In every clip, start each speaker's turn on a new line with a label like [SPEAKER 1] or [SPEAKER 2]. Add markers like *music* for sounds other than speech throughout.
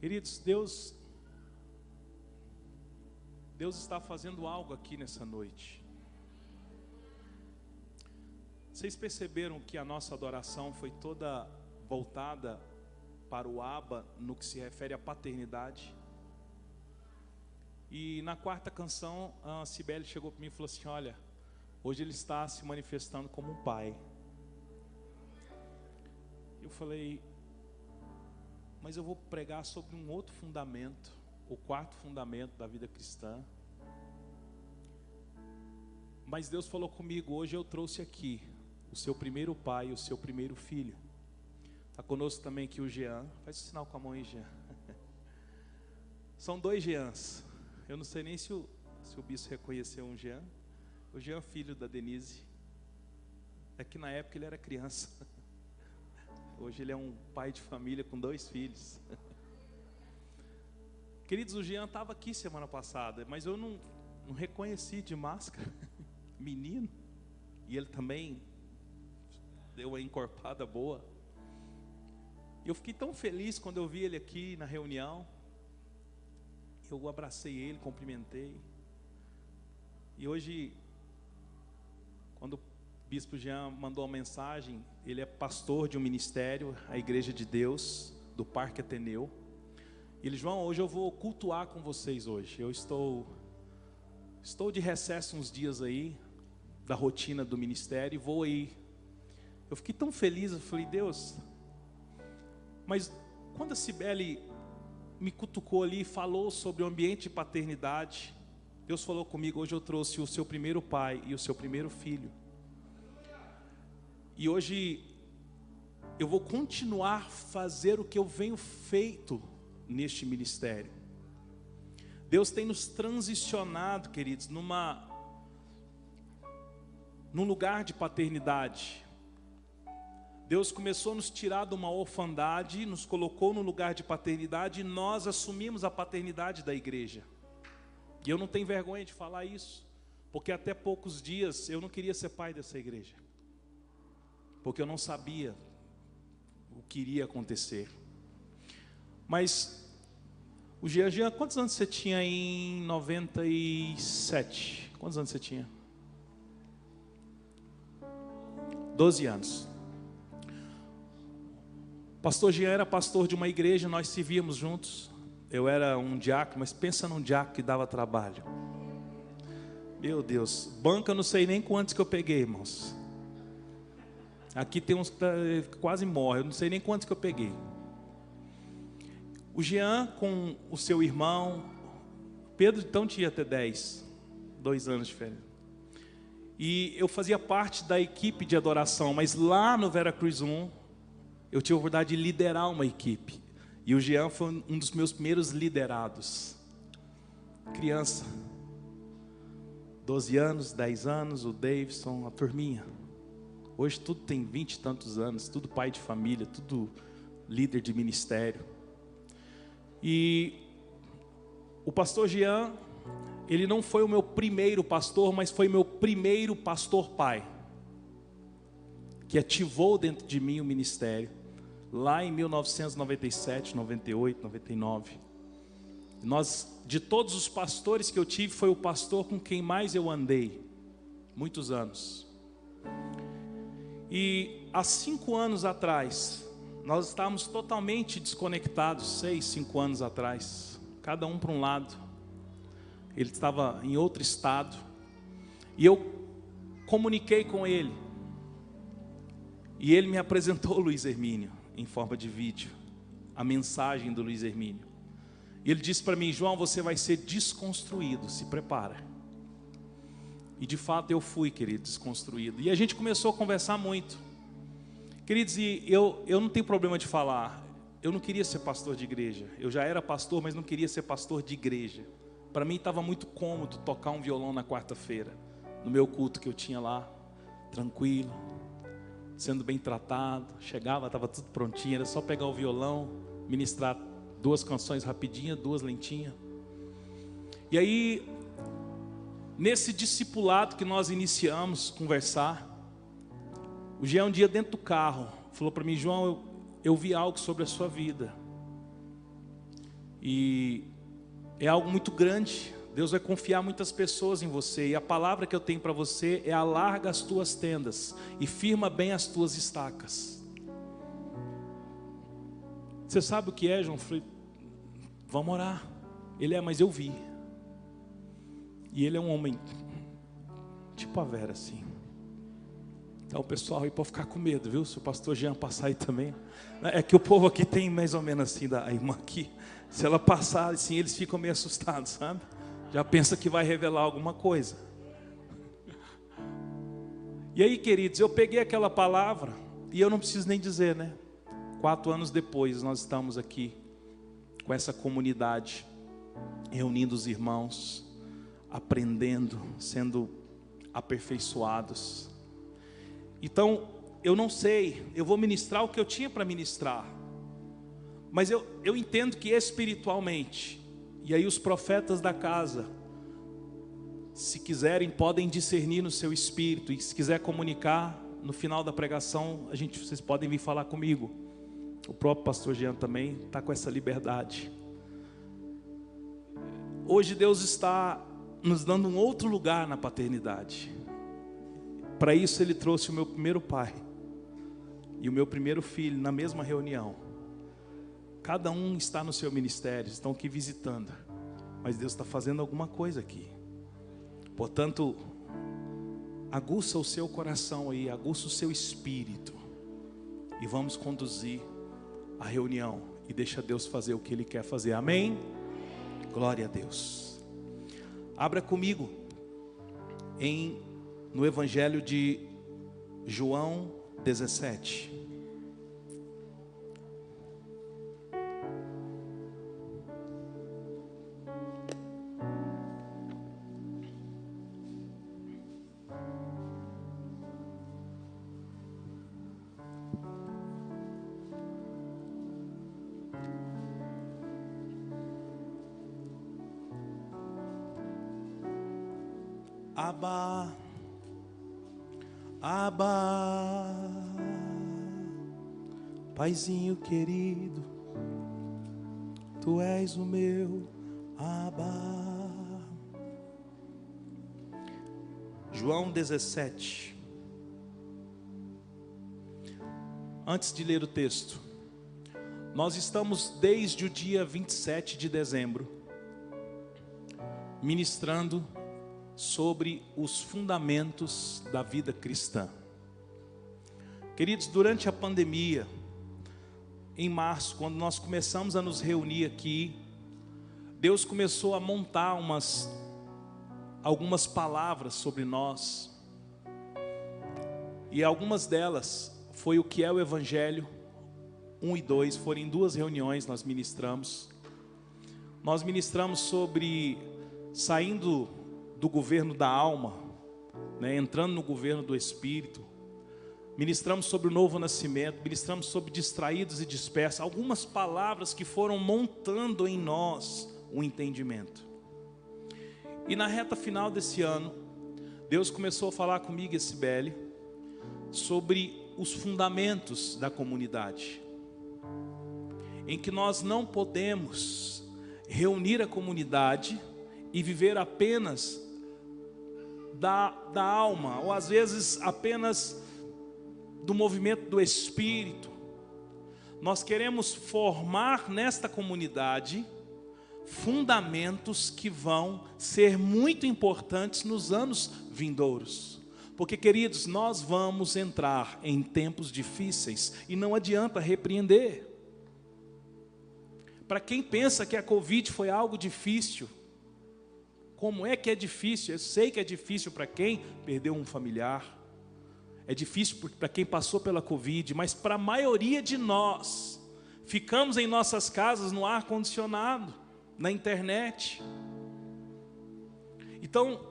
[SPEAKER 1] Queridos, Deus Deus está fazendo algo aqui nessa noite. Vocês perceberam que a nossa adoração foi toda voltada para o Aba no que se refere à paternidade? E na quarta canção, a Cibele chegou para mim e falou assim: Olha, hoje ele está se manifestando como um pai. Eu falei, mas eu vou pregar sobre um outro fundamento, o quarto fundamento da vida cristã. Mas Deus falou comigo, hoje eu trouxe aqui o seu primeiro pai o seu primeiro filho. Está conosco também aqui o Jean. Faz o sinal com a mão aí, Jean. *laughs* São dois Jeans. Eu não sei nem se o, se o bispo reconheceu um Jean. O Jean, filho da Denise. É que na época ele era criança. *laughs* Hoje ele é um pai de família com dois filhos. *laughs* Queridos, o Jean estava aqui semana passada, mas eu não, não reconheci de máscara. *laughs* Menino. E ele também deu uma encorpada boa. Eu fiquei tão feliz quando eu vi ele aqui na reunião. Eu abracei ele, cumprimentei. E hoje, quando o bispo Jean mandou uma mensagem, ele é pastor de um ministério, a Igreja de Deus, do Parque Ateneu. E ele, João, hoje eu vou cultuar com vocês hoje. Eu estou estou de recesso uns dias aí da rotina do ministério e vou aí. Eu fiquei tão feliz, eu falei, Deus, mas quando a Cibele me cutucou ali e falou sobre o ambiente de paternidade, Deus falou comigo, hoje eu trouxe o seu primeiro pai e o seu primeiro filho. E hoje eu vou continuar fazer o que eu venho feito neste ministério. Deus tem nos transicionado, queridos, numa num lugar de paternidade. Deus começou a nos tirar de uma orfandade, nos colocou no lugar de paternidade e nós assumimos a paternidade da igreja. E eu não tenho vergonha de falar isso, porque até poucos dias eu não queria ser pai dessa igreja, porque eu não sabia o que iria acontecer. Mas o Jean, quantos anos você tinha em 97? Quantos anos você tinha? 12 anos. Pastor Jean era pastor de uma igreja, nós se víamos juntos. Eu era um diácono, mas pensa num diácono que dava trabalho. Meu Deus, banca eu não sei nem quantos que eu peguei, irmãos. Aqui tem uns tá, quase morre, eu não sei nem quantos que eu peguei. O Jean com o seu irmão, Pedro então tinha até 10, dois anos de diferença. E eu fazia parte da equipe de adoração, mas lá no Vera Cruz 1, eu tive a oportunidade de liderar uma equipe. E o Jean foi um dos meus primeiros liderados. Criança, 12 anos, 10 anos, o Davidson, a turminha. Hoje tudo tem 20 e tantos anos, tudo pai de família, tudo líder de ministério. E o pastor Jean ele não foi o meu primeiro pastor, mas foi meu primeiro pastor pai, que ativou dentro de mim o ministério, lá em 1997, 98, 99. Nós, de todos os pastores que eu tive, foi o pastor com quem mais eu andei, muitos anos. E há cinco anos atrás, nós estávamos totalmente desconectados, seis, cinco anos atrás, cada um para um lado ele estava em outro estado, e eu comuniquei com ele, e ele me apresentou o Luiz Hermínio, em forma de vídeo, a mensagem do Luiz Hermínio. E ele disse para mim: João, você vai ser desconstruído, se prepara. E de fato eu fui, querido, desconstruído. E a gente começou a conversar muito. Queridos, e eu, eu não tenho problema de falar, eu não queria ser pastor de igreja. Eu já era pastor, mas não queria ser pastor de igreja. Para mim estava muito cômodo tocar um violão na quarta-feira, no meu culto que eu tinha lá, tranquilo, sendo bem tratado. Chegava, estava tudo prontinho, era só pegar o violão, ministrar duas canções rapidinhas, duas lentinhas. E aí, nesse discipulado que nós iniciamos conversar, o Jean um dia dentro do carro falou para mim, João, eu, eu vi algo sobre a sua vida. E é algo muito grande. Deus vai confiar muitas pessoas em você. E a palavra que eu tenho para você é: alarga as tuas tendas e firma bem as tuas estacas. Você sabe o que é, João? Falei, vamos orar. Ele é, mas eu vi. E ele é um homem tipo a Vera, assim. Então pessoal aí pode ficar com medo, viu? Se o pastor Jean passar aí também. É que o povo aqui tem mais ou menos assim, da irmã aqui. Se ela passar assim, eles ficam meio assustados, sabe? Já pensa que vai revelar alguma coisa. E aí, queridos, eu peguei aquela palavra, e eu não preciso nem dizer, né? Quatro anos depois, nós estamos aqui com essa comunidade, reunindo os irmãos, aprendendo, sendo aperfeiçoados. Então, eu não sei, eu vou ministrar o que eu tinha para ministrar, mas eu, eu entendo que espiritualmente, e aí os profetas da casa, se quiserem, podem discernir no seu espírito, e se quiser comunicar, no final da pregação, a gente, vocês podem vir falar comigo. O próprio pastor Jean também está com essa liberdade. Hoje Deus está nos dando um outro lugar na paternidade. Para isso Ele trouxe o meu primeiro pai e o meu primeiro filho na mesma reunião. Cada um está no seu ministério, estão aqui visitando, mas Deus está fazendo alguma coisa aqui. Portanto, aguça o seu coração aí, aguça o seu espírito e vamos conduzir a reunião e deixa Deus fazer o que Ele quer fazer. Amém? Glória a Deus. Abra comigo em no Evangelho de João 17. Paizinho querido, Tu és o meu Abba. João 17. Antes de ler o texto, nós estamos desde o dia 27 de dezembro ministrando sobre os fundamentos da vida cristã. Queridos, durante a pandemia, em março, quando nós começamos a nos reunir aqui, Deus começou a montar umas algumas palavras sobre nós. E algumas delas foi o que é o evangelho 1 e 2, foram em duas reuniões nós ministramos. Nós ministramos sobre saindo do governo da alma, né, entrando no governo do espírito. Ministramos sobre o novo nascimento, ministramos sobre distraídos e dispersos, algumas palavras que foram montando em nós o entendimento. E na reta final desse ano, Deus começou a falar comigo, Sibeli, sobre os fundamentos da comunidade, em que nós não podemos reunir a comunidade e viver apenas da, da alma, ou às vezes apenas do movimento do espírito. Nós queremos formar nesta comunidade fundamentos que vão ser muito importantes nos anos vindouros. Porque, queridos, nós vamos entrar em tempos difíceis e não adianta repreender. Para quem pensa que a Covid foi algo difícil, como é que é difícil? Eu sei que é difícil para quem perdeu um familiar. É difícil para quem passou pela Covid, mas para a maioria de nós, ficamos em nossas casas no ar condicionado, na internet. Então,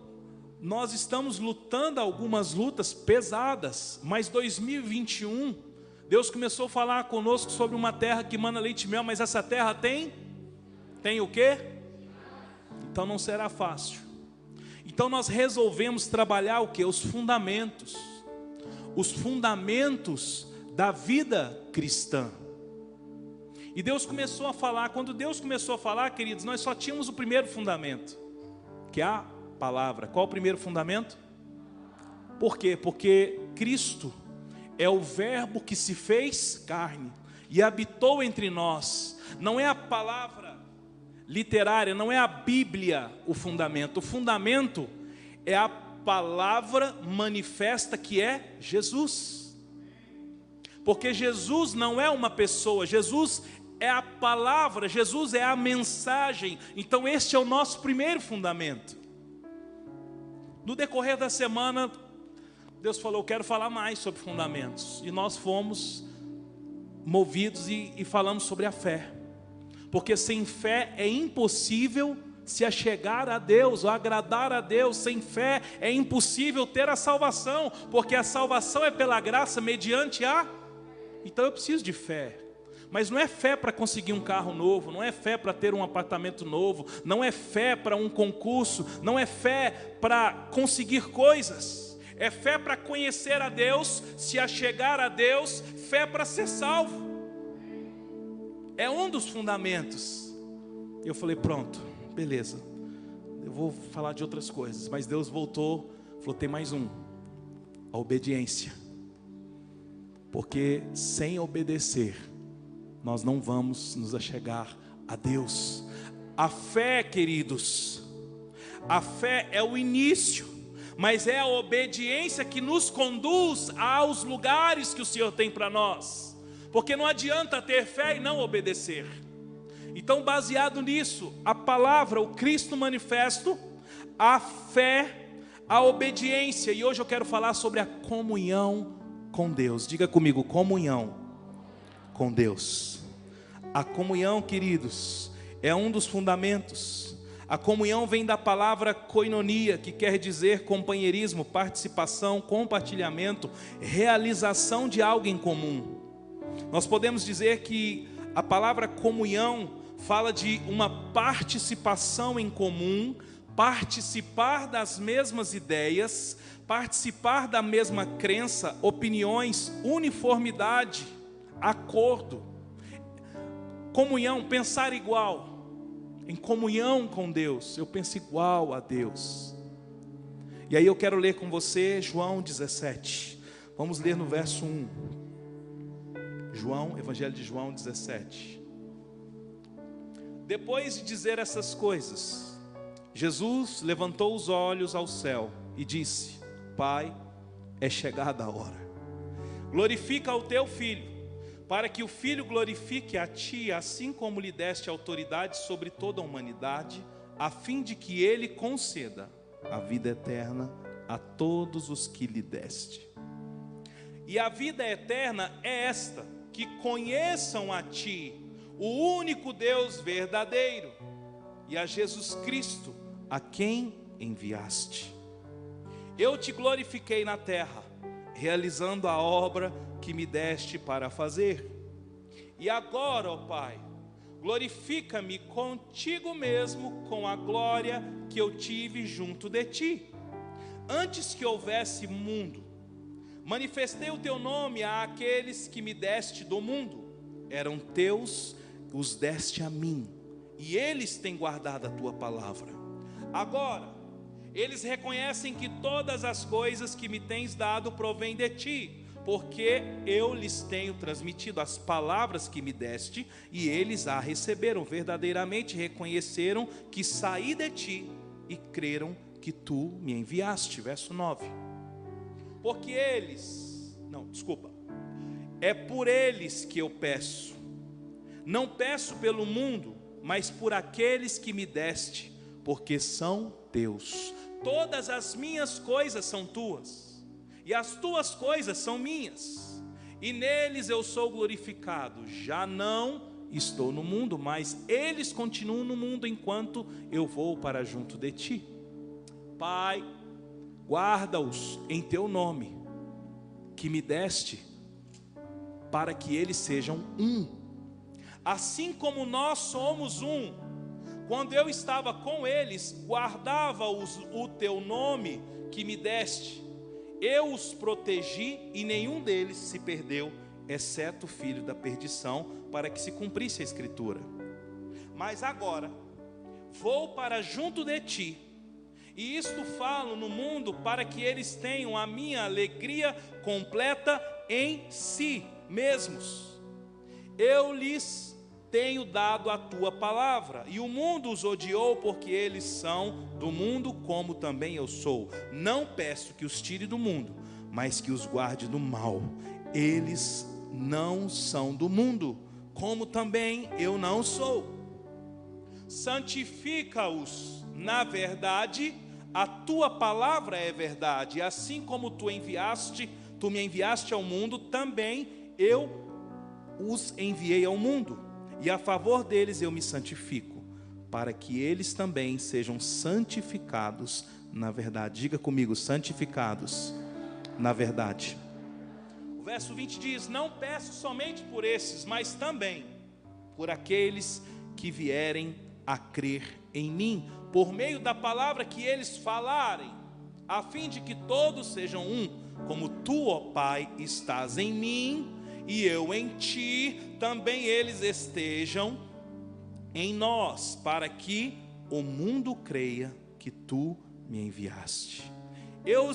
[SPEAKER 1] nós estamos lutando algumas lutas pesadas, mas 2021, Deus começou a falar conosco sobre uma terra que manda leite e mel, mas essa terra tem tem o quê? Então não será fácil. Então nós resolvemos trabalhar o que? Os fundamentos. Os fundamentos da vida cristã. E Deus começou a falar. Quando Deus começou a falar, queridos, nós só tínhamos o primeiro fundamento, que é a palavra. Qual o primeiro fundamento? Por quê? Porque Cristo é o Verbo que se fez carne e habitou entre nós. Não é a palavra literária, não é a Bíblia o fundamento. O fundamento é a palavra manifesta que é Jesus. Porque Jesus não é uma pessoa, Jesus é a palavra, Jesus é a mensagem. Então, este é o nosso primeiro fundamento. No decorrer da semana, Deus falou: Quero falar mais sobre fundamentos. E nós fomos movidos e, e falamos sobre a fé. Porque sem fé é impossível se achegar a Deus, ou agradar a Deus, sem fé é impossível ter a salvação, porque a salvação é pela graça mediante a. Então eu preciso de fé. Mas não é fé para conseguir um carro novo, não é fé para ter um apartamento novo, não é fé para um concurso, não é fé para conseguir coisas é fé para conhecer a Deus, se achegar a Deus, fé para ser salvo. É um dos fundamentos. Eu falei, pronto, beleza. Eu vou falar de outras coisas, mas Deus voltou, falou: tem mais um, a obediência. Porque sem obedecer, nós não vamos nos achegar a Deus. A fé, queridos, a fé é o início mas é a obediência que nos conduz aos lugares que o Senhor tem para nós, porque não adianta ter fé e não obedecer. Então, baseado nisso, a palavra, o Cristo manifesto, a fé, a obediência, e hoje eu quero falar sobre a comunhão com Deus. Diga comigo, comunhão com Deus. A comunhão, queridos, é um dos fundamentos a comunhão vem da palavra koinonia, que quer dizer companheirismo, participação, compartilhamento, realização de algo em comum. Nós podemos dizer que a palavra comunhão fala de uma participação em comum, participar das mesmas ideias, participar da mesma crença, opiniões, uniformidade, acordo. Comunhão, pensar igual em comunhão com Deus, eu penso igual a Deus. E aí eu quero ler com você João 17. Vamos ler no verso 1. João, Evangelho de João 17. Depois de dizer essas coisas, Jesus levantou os olhos ao céu e disse: Pai, é chegada a hora. Glorifica o teu filho para que o Filho glorifique a Ti, assim como lhe deste autoridade sobre toda a humanidade, a fim de que Ele conceda a vida eterna a todos os que lhe deste. E a vida eterna é esta: que conheçam a Ti, o único Deus verdadeiro, e a Jesus Cristo, a quem enviaste. Eu te glorifiquei na terra, realizando a obra que me deste para fazer. E agora, ó Pai, glorifica-me contigo mesmo com a glória que eu tive junto de ti. Antes que houvesse mundo, manifestei o teu nome àqueles que me deste do mundo. Eram teus, os deste a mim, e eles têm guardado a tua palavra. Agora, eles reconhecem que todas as coisas que me tens dado provêm de ti porque eu lhes tenho transmitido as palavras que me deste, e eles a receberam verdadeiramente, reconheceram que saí de ti e creram que tu me enviaste. Verso 9. Porque eles, não, desculpa, é por eles que eu peço, não peço pelo mundo, mas por aqueles que me deste, porque são teus. Todas as minhas coisas são tuas e as tuas coisas são minhas, e neles eu sou glorificado. Já não estou no mundo, mas eles continuam no mundo enquanto eu vou para junto de ti. Pai, guarda-os em teu nome, que me deste, para que eles sejam um, assim como nós somos um. Quando eu estava com eles, guardava-os o teu nome que me deste eu os protegi e nenhum deles se perdeu, exceto o filho da perdição, para que se cumprisse a escritura. Mas agora vou para junto de ti, e isto falo no mundo para que eles tenham a minha alegria completa em si mesmos. Eu lhes tenho dado a tua palavra, e o mundo os odiou porque eles são do mundo, como também eu sou. Não peço que os tire do mundo, mas que os guarde do mal. Eles não são do mundo, como também eu não sou. Santifica-os na verdade, a tua palavra é verdade, assim como tu enviaste, tu me enviaste ao mundo, também eu os enviei ao mundo e a favor deles eu me santifico, para que eles também sejam santificados na verdade. Diga comigo, santificados na verdade. O verso 20 diz: Não peço somente por esses, mas também por aqueles que vierem a crer em mim, por meio da palavra que eles falarem, a fim de que todos sejam um, como tu, ó Pai, estás em mim e eu em ti, também eles estejam em nós, para que o mundo creia que tu me enviaste. Eu,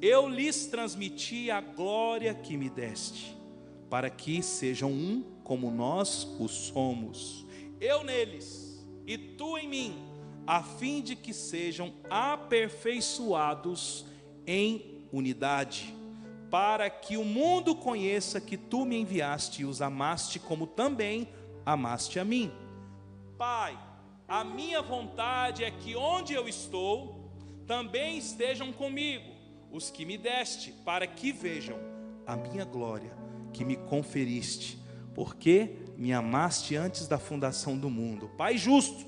[SPEAKER 1] eu lhes transmiti a glória que me deste, para que sejam um como nós o somos. Eu neles e tu em mim, a fim de que sejam aperfeiçoados em unidade para que o mundo conheça que tu me enviaste e os amaste como também amaste a mim. Pai, a minha vontade é que onde eu estou, também estejam comigo os que me deste, para que vejam a minha glória que me conferiste, porque me amaste antes da fundação do mundo. Pai justo,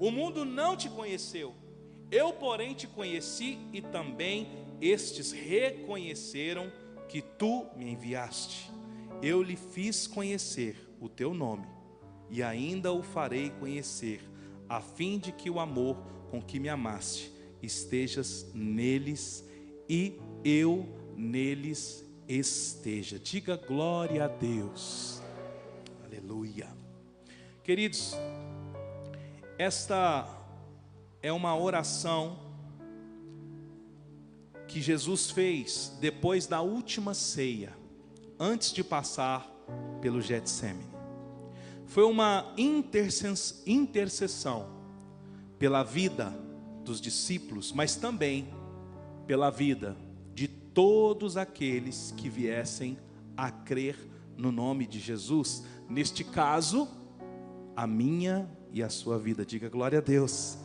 [SPEAKER 1] o mundo não te conheceu, eu, porém, te conheci e também estes reconheceram que tu me enviaste. Eu lhe fiz conhecer o teu nome e ainda o farei conhecer, a fim de que o amor com que me amaste estejas neles e eu neles esteja. Diga glória a Deus. Aleluia. Queridos, esta é uma oração que Jesus fez depois da última ceia, antes de passar pelo Getsemane. Foi uma intercessão pela vida dos discípulos, mas também pela vida de todos aqueles que viessem a crer no nome de Jesus. Neste caso, a minha e a sua vida. Diga glória a Deus.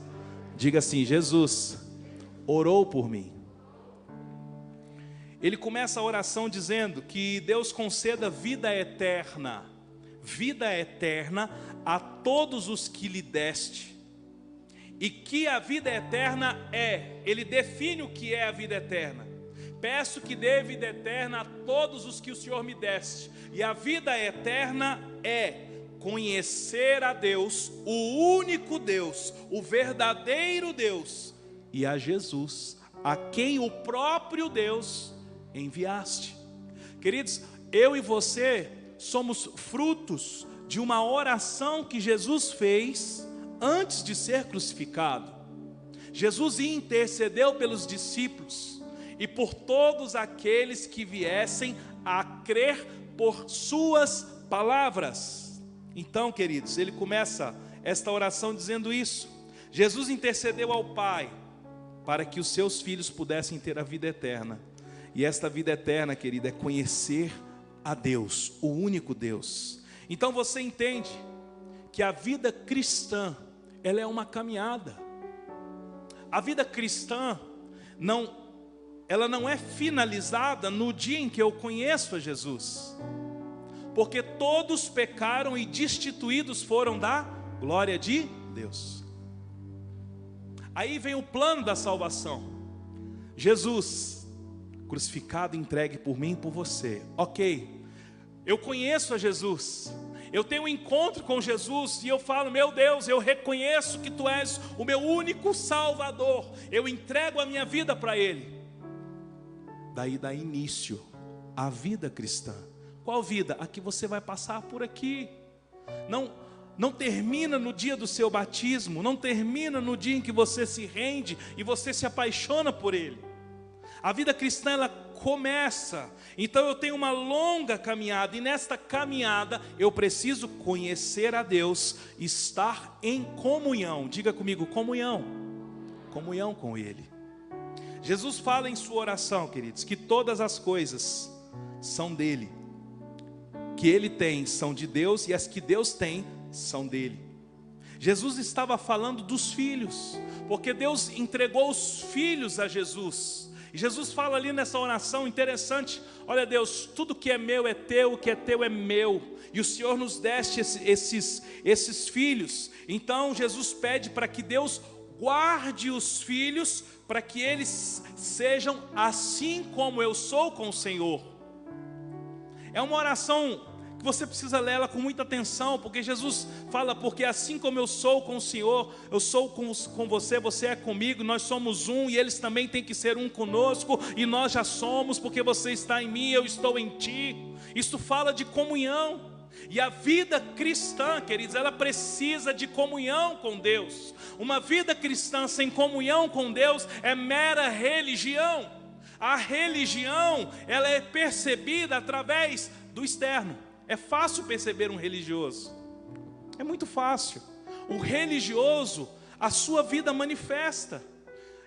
[SPEAKER 1] Diga assim: Jesus orou por mim ele começa a oração dizendo que Deus conceda vida eterna, vida eterna a todos os que lhe deste. E que a vida eterna é, ele define o que é a vida eterna. Peço que dê vida eterna a todos os que o Senhor me deste. E a vida eterna é conhecer a Deus, o único Deus, o verdadeiro Deus, e a Jesus, a quem o próprio Deus enviaste. Queridos, eu e você somos frutos de uma oração que Jesus fez antes de ser crucificado. Jesus intercedeu pelos discípulos e por todos aqueles que viessem a crer por suas palavras. Então, queridos, ele começa esta oração dizendo isso. Jesus intercedeu ao Pai para que os seus filhos pudessem ter a vida eterna. E esta vida eterna, querida, é conhecer a Deus, o único Deus. Então você entende que a vida cristã, ela é uma caminhada. A vida cristã não ela não é finalizada no dia em que eu conheço a Jesus. Porque todos pecaram e destituídos foram da glória de Deus. Aí vem o plano da salvação. Jesus crucificado entregue por mim e por você. Ok, eu conheço a Jesus, eu tenho um encontro com Jesus e eu falo, meu Deus, eu reconheço que Tu és o meu único Salvador, eu entrego a minha vida para Ele. Daí dá início à vida cristã. Qual vida? A que você vai passar por aqui. Não, não termina no dia do seu batismo, não termina no dia em que você se rende e você se apaixona por Ele. A vida cristã ela começa. Então eu tenho uma longa caminhada e nesta caminhada eu preciso conhecer a Deus, estar em comunhão. Diga comigo, comunhão. Comunhão com ele. Jesus fala em sua oração, queridos, que todas as coisas são dele. Que ele tem são de Deus e as que Deus tem são dele. Jesus estava falando dos filhos, porque Deus entregou os filhos a Jesus. E Jesus fala ali nessa oração interessante: olha, Deus, tudo que é meu é teu, o que é teu é meu, e o Senhor nos deste esses, esses filhos. Então Jesus pede para que Deus guarde os filhos, para que eles sejam assim como eu sou com o Senhor. É uma oração que você precisa ler ela com muita atenção, porque Jesus fala: porque assim como eu sou com o Senhor, eu sou com, com você, você é comigo, nós somos um e eles também têm que ser um conosco, e nós já somos, porque você está em mim, eu estou em ti. Isso fala de comunhão. E a vida cristã, queridos, ela precisa de comunhão com Deus. Uma vida cristã sem comunhão com Deus é mera religião. A religião, ela é percebida através do externo. É fácil perceber um religioso. É muito fácil. O religioso, a sua vida manifesta.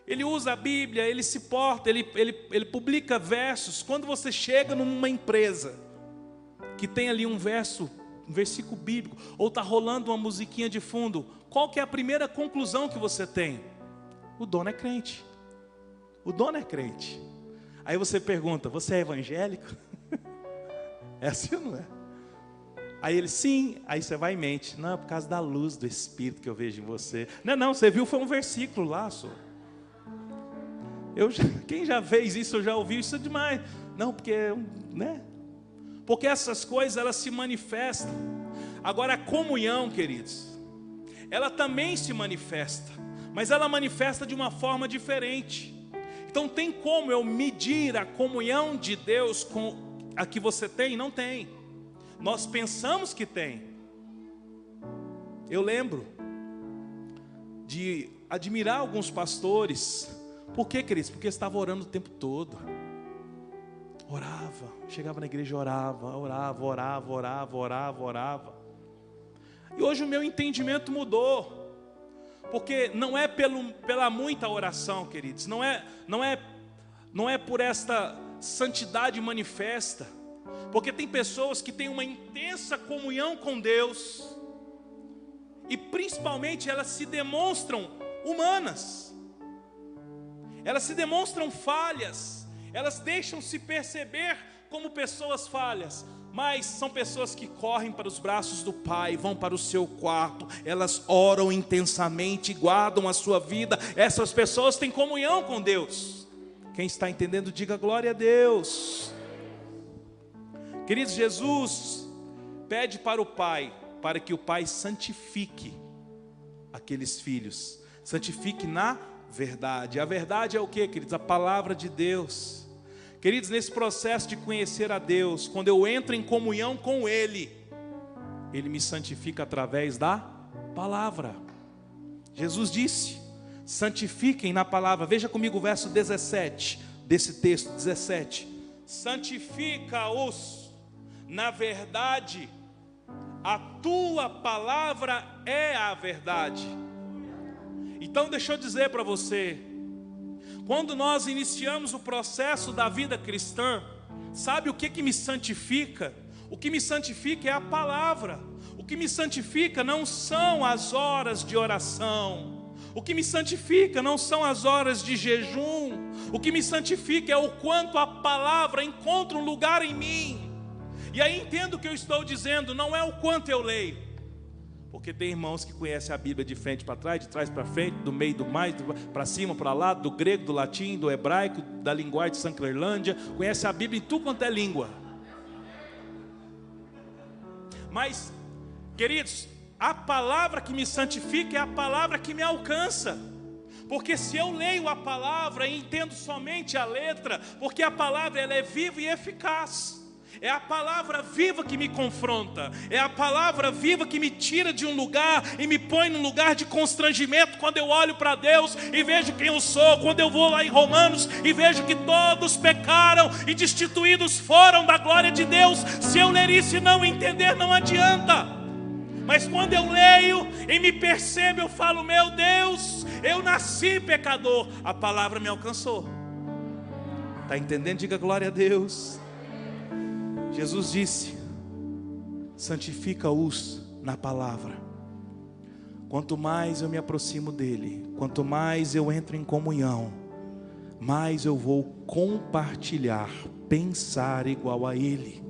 [SPEAKER 1] Ele usa a Bíblia, ele se porta, ele, ele, ele publica versos. Quando você chega numa empresa que tem ali um verso, um versículo bíblico, ou está rolando uma musiquinha de fundo, qual que é a primeira conclusão que você tem? O dono é crente. O dono é crente. Aí você pergunta: você é evangélico? *laughs* é assim ou não é? Aí ele, sim. Aí você vai em mente, não, é por causa da luz do Espírito que eu vejo em você. Não, não, você viu, foi um versículo lá. Eu, *laughs* quem já fez isso, eu já ouvi isso demais. Não, porque, né? Porque essas coisas, elas se manifestam. Agora, a comunhão, queridos, ela também se manifesta. Mas ela manifesta de uma forma diferente. Então, tem como eu medir a comunhão de Deus com a que você tem? Não tem. Nós pensamos que tem. Eu lembro de admirar alguns pastores. Por que, queridos? Porque estava orando o tempo todo. Orava, chegava na igreja, orava, orava, orava, orava, orava, orava. E hoje o meu entendimento mudou. Porque não é pelo, pela muita oração, queridos, não é, não é, não é por esta santidade manifesta porque tem pessoas que têm uma intensa comunhão com Deus, e principalmente elas se demonstram humanas, elas se demonstram falhas, elas deixam se perceber como pessoas falhas, mas são pessoas que correm para os braços do Pai, vão para o seu quarto, elas oram intensamente, guardam a sua vida. Essas pessoas têm comunhão com Deus. Quem está entendendo, diga glória a Deus. Queridos, Jesus pede para o Pai, para que o Pai santifique aqueles filhos, santifique na verdade. A verdade é o que, queridos? A palavra de Deus. Queridos, nesse processo de conhecer a Deus, quando eu entro em comunhão com Ele, Ele me santifica através da palavra. Jesus disse: santifiquem na palavra. Veja comigo o verso 17 desse texto, 17. Santifica-os na verdade, a tua palavra é a verdade. Então, deixa eu dizer para você, quando nós iniciamos o processo da vida cristã, sabe o que, que me santifica? O que me santifica é a palavra. O que me santifica não são as horas de oração. O que me santifica não são as horas de jejum. O que me santifica é o quanto a palavra encontra um lugar em mim. E aí entendo o que eu estou dizendo, não é o quanto eu leio. Porque tem irmãos que conhecem a Bíblia de frente para trás, de trás para frente, do meio do mais, para cima, para lá, do grego, do latim, do hebraico, da linguagem de Sanclerlândia, conhece a Bíblia em tudo quanto é língua. Mas, queridos, a palavra que me santifica é a palavra que me alcança. Porque se eu leio a palavra e entendo somente a letra, porque a palavra ela é viva e eficaz. É a palavra viva que me confronta. É a palavra viva que me tira de um lugar e me põe num lugar de constrangimento quando eu olho para Deus e vejo quem eu sou. Quando eu vou lá em Romanos e vejo que todos pecaram e destituídos foram da glória de Deus. Se eu ler isso e não entender, não adianta. Mas quando eu leio e me percebo, eu falo: Meu Deus, eu nasci pecador. A palavra me alcançou. Está entendendo? Diga glória a Deus. Jesus disse: santifica-os na palavra. Quanto mais eu me aproximo dele, quanto mais eu entro em comunhão, mais eu vou compartilhar, pensar igual a ele.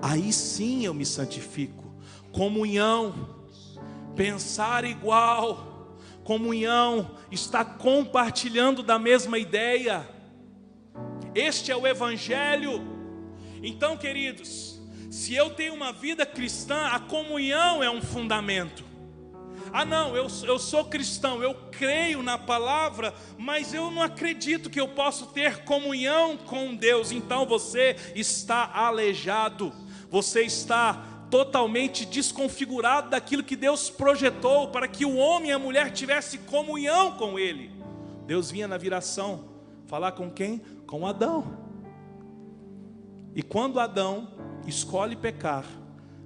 [SPEAKER 1] Aí sim eu me santifico. Comunhão, pensar igual, comunhão, está compartilhando da mesma ideia. Este é o Evangelho. Então, queridos, se eu tenho uma vida cristã, a comunhão é um fundamento. Ah, não, eu, eu sou cristão, eu creio na palavra, mas eu não acredito que eu possa ter comunhão com Deus. Então você está aleijado, você está totalmente desconfigurado daquilo que Deus projetou para que o homem e a mulher tivessem comunhão com Ele. Deus vinha na viração falar com quem? Com Adão. E quando Adão escolhe pecar,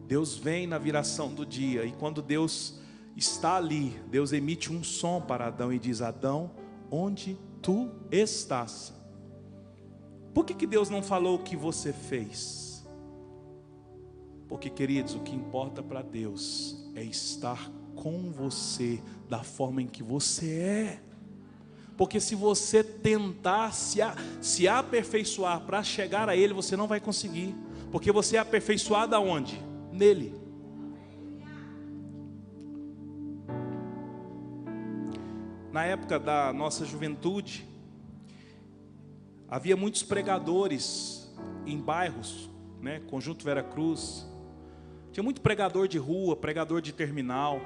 [SPEAKER 1] Deus vem na viração do dia, e quando Deus está ali, Deus emite um som para Adão e diz: Adão, onde tu estás? Por que, que Deus não falou o que você fez? Porque, queridos, o que importa para Deus é estar com você da forma em que você é. Porque se você tentar se, a, se aperfeiçoar para chegar a Ele, você não vai conseguir. Porque você é aperfeiçoado aonde? Nele. Na época da nossa juventude, havia muitos pregadores em bairros, né? Conjunto Vera Cruz. Tinha muito pregador de rua, pregador de terminal.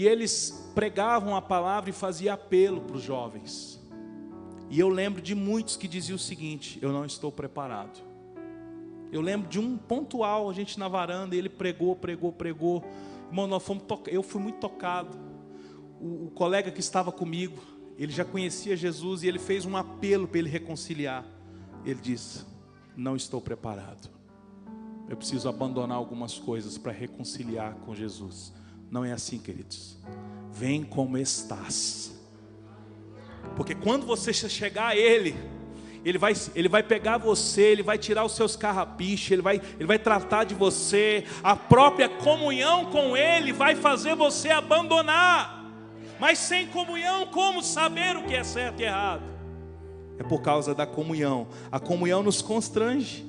[SPEAKER 1] E eles pregavam a palavra e faziam apelo para os jovens. E eu lembro de muitos que diziam o seguinte: Eu não estou preparado. Eu lembro de um pontual, a gente na varanda, ele pregou, pregou, pregou. Irmão, nós fomos eu fui muito tocado. O, o colega que estava comigo, ele já conhecia Jesus e ele fez um apelo para ele reconciliar. Ele disse: Não estou preparado. Eu preciso abandonar algumas coisas para reconciliar com Jesus. Não é assim, queridos. Vem como estás. Porque quando você chegar a Ele, ele vai, ele vai pegar você, Ele vai tirar os seus carrapichos, ele vai, ele vai tratar de você, a própria comunhão com Ele vai fazer você abandonar. Mas sem comunhão, como saber o que é certo e errado? É por causa da comunhão. A comunhão nos constrange.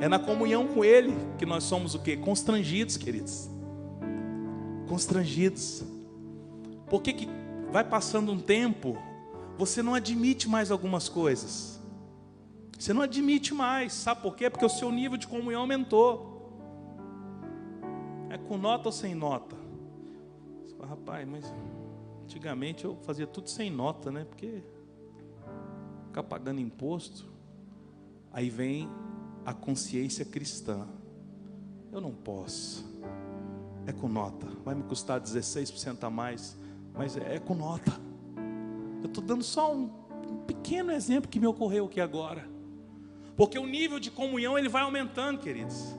[SPEAKER 1] É na comunhão com Ele que nós somos o que? Constrangidos, queridos constrangidos. Por que, que vai passando um tempo, você não admite mais algumas coisas? Você não admite mais, sabe por quê? Porque o seu nível de comunhão aumentou. É com nota ou sem nota? Você fala, rapaz, mas antigamente eu fazia tudo sem nota, né? Porque ficar pagando imposto. Aí vem a consciência cristã. Eu não posso é com nota. Vai me custar 16% a mais, mas é, com nota. Eu estou dando só um, pequeno exemplo que me ocorreu aqui agora. Porque o nível de comunhão ele vai aumentando, queridos.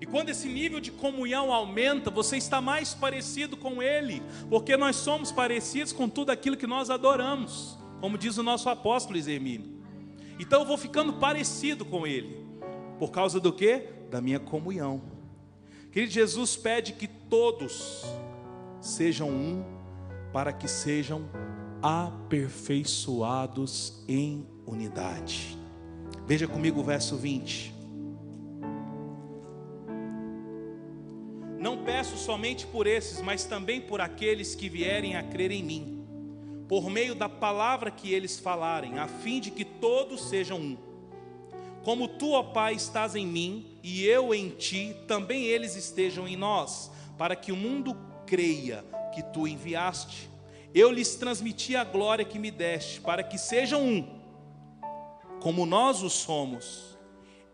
[SPEAKER 1] E quando esse nível de comunhão aumenta, você está mais parecido com Ele, porque nós somos parecidos com tudo aquilo que nós adoramos, como diz o nosso apóstolo Exermínio. Então eu vou ficando parecido com Ele, por causa do que? Da minha comunhão. Querido, Jesus pede que todos sejam um, para que sejam aperfeiçoados em unidade. Veja comigo o verso 20. Não peço somente por esses, mas também por aqueles que vierem a crer em mim, por meio da palavra que eles falarem, a fim de que todos sejam um como tu, ó Pai, estás em mim e eu em ti, também eles estejam em nós, para que o mundo creia que tu enviaste. Eu lhes transmiti a glória que me deste, para que sejam um, como nós o somos,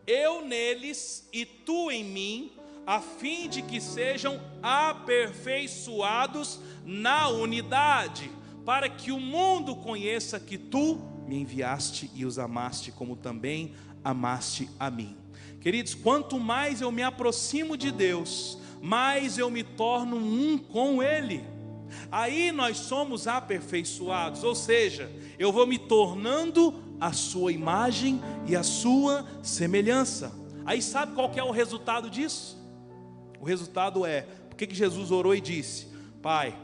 [SPEAKER 1] eu neles e tu em mim, a fim de que sejam aperfeiçoados na unidade, para que o mundo conheça que tu me enviaste e os amaste, como também amaste a mim. Queridos, quanto mais eu me aproximo de Deus, mais eu me torno um com Ele. Aí nós somos aperfeiçoados, ou seja, eu vou me tornando a sua imagem e a sua semelhança. Aí sabe qual é o resultado disso? O resultado é, porque que Jesus orou e disse: Pai,